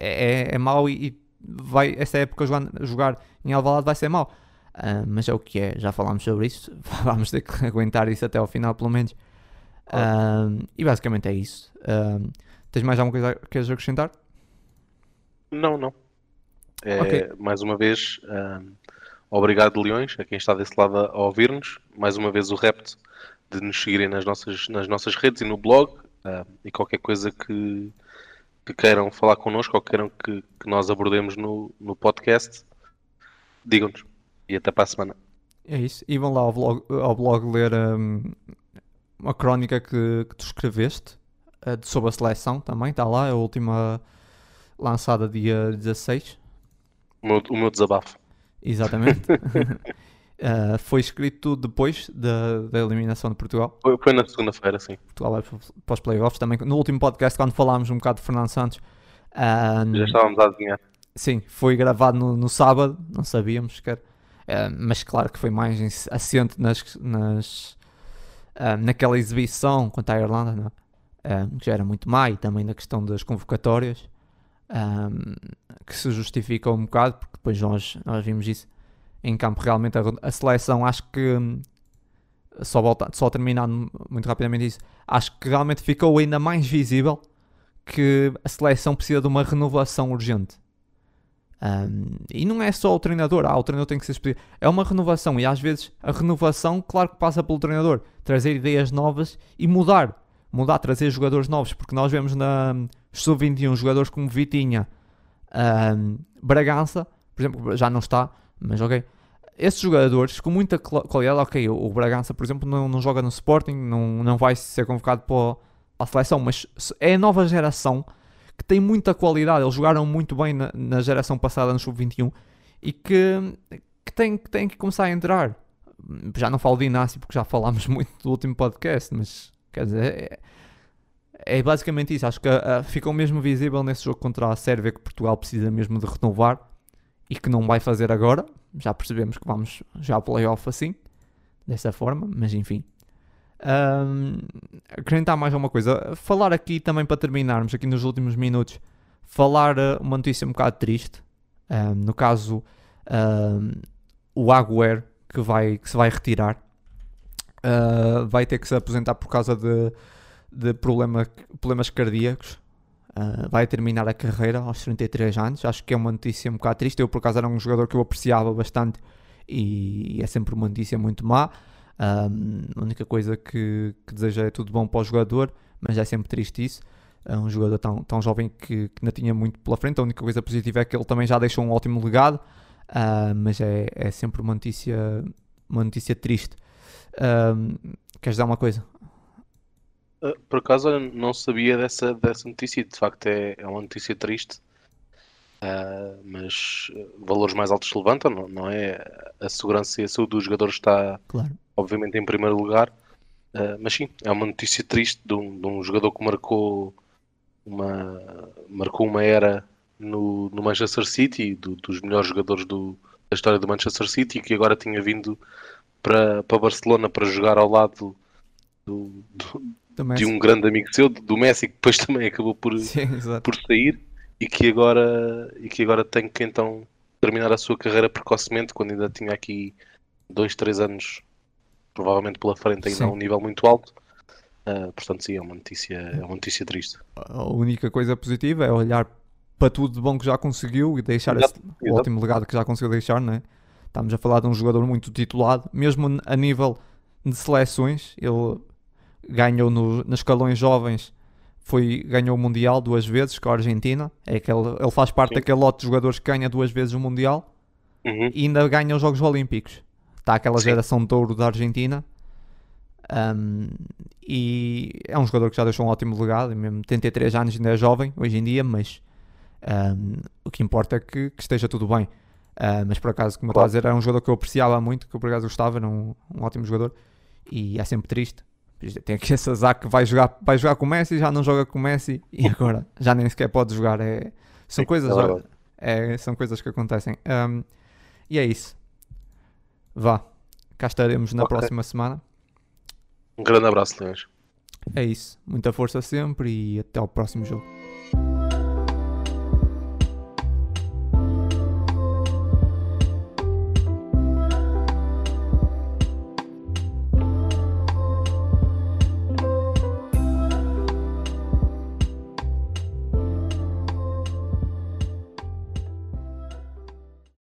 é, é, é mau e, e vai, essa época jogar, jogar em Alvalade vai ser mau. Ah, mas é o que é, já falámos sobre isso, vamos ter que aguentar isso até ao final, pelo menos. E basicamente é isso. Ah, tens mais alguma coisa que queres acrescentar? Não, não. É, Ok. Mais uma vez, ahm, obrigado, Leões, a quem está desse lado a, ouvir-nos. Mais uma vez, o repto de nos seguirem nas nossas, nas nossas redes e no blog. ahm, e qualquer coisa que, que queiram falar connosco ou queiram que, que nós abordemos no, no podcast, digam-nos. E até para a semana. É isso. E vão lá ao blog, ao blog ler hum, uma crónica que, que tu escreveste eh, de- sobre a seleção também. Está lá, é a última lançada dia 16. O meu, o meu desabafo. Exatamente. Eh, foi escrito depois da, da eliminação de Portugal. Foi, foi na segunda-feira, sim. Portugal vai para os playoffs também. No último podcast, quando falámos um bocado de Fernando Santos, ah, Já estávamos a adivinhar. Sim, foi gravado no, no sábado, não sabíamos sequer. Eh, mas claro que foi mais assente nas, nas, ah, naquela exibição contra a Irlanda, não é? Ah, que já era muito má, e também na questão das convocatórias, ah, que se justifica um bocado, porque depois nós, nós vimos isso em campo. Realmente, a, a seleção, acho que só, volta, só terminando muito rapidamente isso, acho que realmente ficou ainda mais visível que a seleção precisa de uma renovação urgente. Um, e não é só o treinador, ah, o treinador tem que ser expedido. É uma renovação, e às vezes a renovação, claro que passa pelo treinador, trazer ideias novas e mudar. Mudar, trazer jogadores novos, porque nós vemos na Sub-21 jogadores como Vitinha, um, Bragança, por exemplo, já não está, mas ok. Esses jogadores com muita qualidade, ok, o Bragança, por exemplo, não, não joga no Sporting, não, não vai ser convocado para a seleção, mas é a nova geração que tem muita qualidade. Eles jogaram muito bem na, na geração passada no Sub-21 e que, que, tem, que que começar a entrar. Já não falo de Inácio porque já falámos muito do último podcast, mas quer dizer, é, é basicamente isso. Acho que uh, ficou mesmo visível nesse jogo contra a Sérvia que Portugal precisa mesmo de renovar e que não vai fazer agora. Já percebemos que vamos já ao playoff assim, dessa forma, mas enfim. Um, acrescentar mais alguma coisa. Falar aqui também para terminarmos, aqui nos últimos minutos, falar uh, uma notícia um bocado triste. Um, no caso, um, o Agüero que, vai, que se vai retirar. Uh, vai ter que se aposentar por causa de, de problema, problemas cardíacos. Uh, vai terminar a carreira aos 33 anos. Acho que é uma notícia um bocado triste. Eu, por acaso, era um jogador que eu apreciava bastante e é sempre uma notícia muito má. Um, a única coisa que, que desejo é tudo bom para o jogador, mas é sempre triste isso. É um jogador tão, tão jovem que, que ainda tinha muito pela frente. A única coisa positiva é que ele também já deixou um ótimo legado, uh, mas é, é sempre uma notícia, uma notícia triste. Um, queres dar uma coisa? Ah, por acaso eu não sabia dessa, dessa notícia de facto é, é uma notícia triste. Uh, mas valores mais altos se levantam, não, não é? A segurança e a saúde dos jogadores está, claro obviamente em primeiro lugar. Uh, mas sim, é uma notícia triste de um, de um, jogador que marcou uma, marcou uma era no, no Manchester City, do, dos melhores jogadores do, da história do Manchester City, que agora tinha vindo para, para Barcelona para jogar ao lado do, do, de um grande amigo seu, do Messi, que depois também acabou por, sim, por sair e que, agora, e que agora tem que então terminar a sua carreira precocemente, quando ainda tinha aqui dois, três anos provavelmente pela frente ainda sim. a um nível muito alto. Uh, portanto, sim, é uma, notícia, é uma notícia triste. A única coisa positiva é olhar para tudo de bom que já conseguiu e deixar exato, esse exato. ótimo legado que já conseguiu deixar, não é? Estamos a falar de um jogador muito titulado, mesmo a nível de seleções, ele ganhou no, nos escalões jovens, foi, ganhou o Mundial duas vezes com a Argentina, é que ele, ele faz parte Sim. daquele lote de jogadores que ganha duas vezes o Mundial uhum. e ainda ganha os Jogos Olímpicos. Está aquela Sim. geração de ouro da Argentina. Um, e é um jogador que já deixou um ótimo legado, mesmo 33 anos ainda é jovem hoje em dia, mas um, o que importa é que, que esteja tudo bem. Uh, mas por acaso, como claro. eu estava a dizer, era um jogador que eu apreciava muito, que eu por acaso gostava, era um, um ótimo jogador e é sempre triste. Tem aqui esse azar que vai jogar, vai jogar com o Messi, já não joga com o Messi e agora já nem sequer pode jogar. É, são, Sim, coisas, é, são coisas que acontecem. Um, e é isso. Vá, cá estaremos na okay. próxima semana. Um grande abraço, Leões. É isso. Muita força sempre e até ao próximo jogo.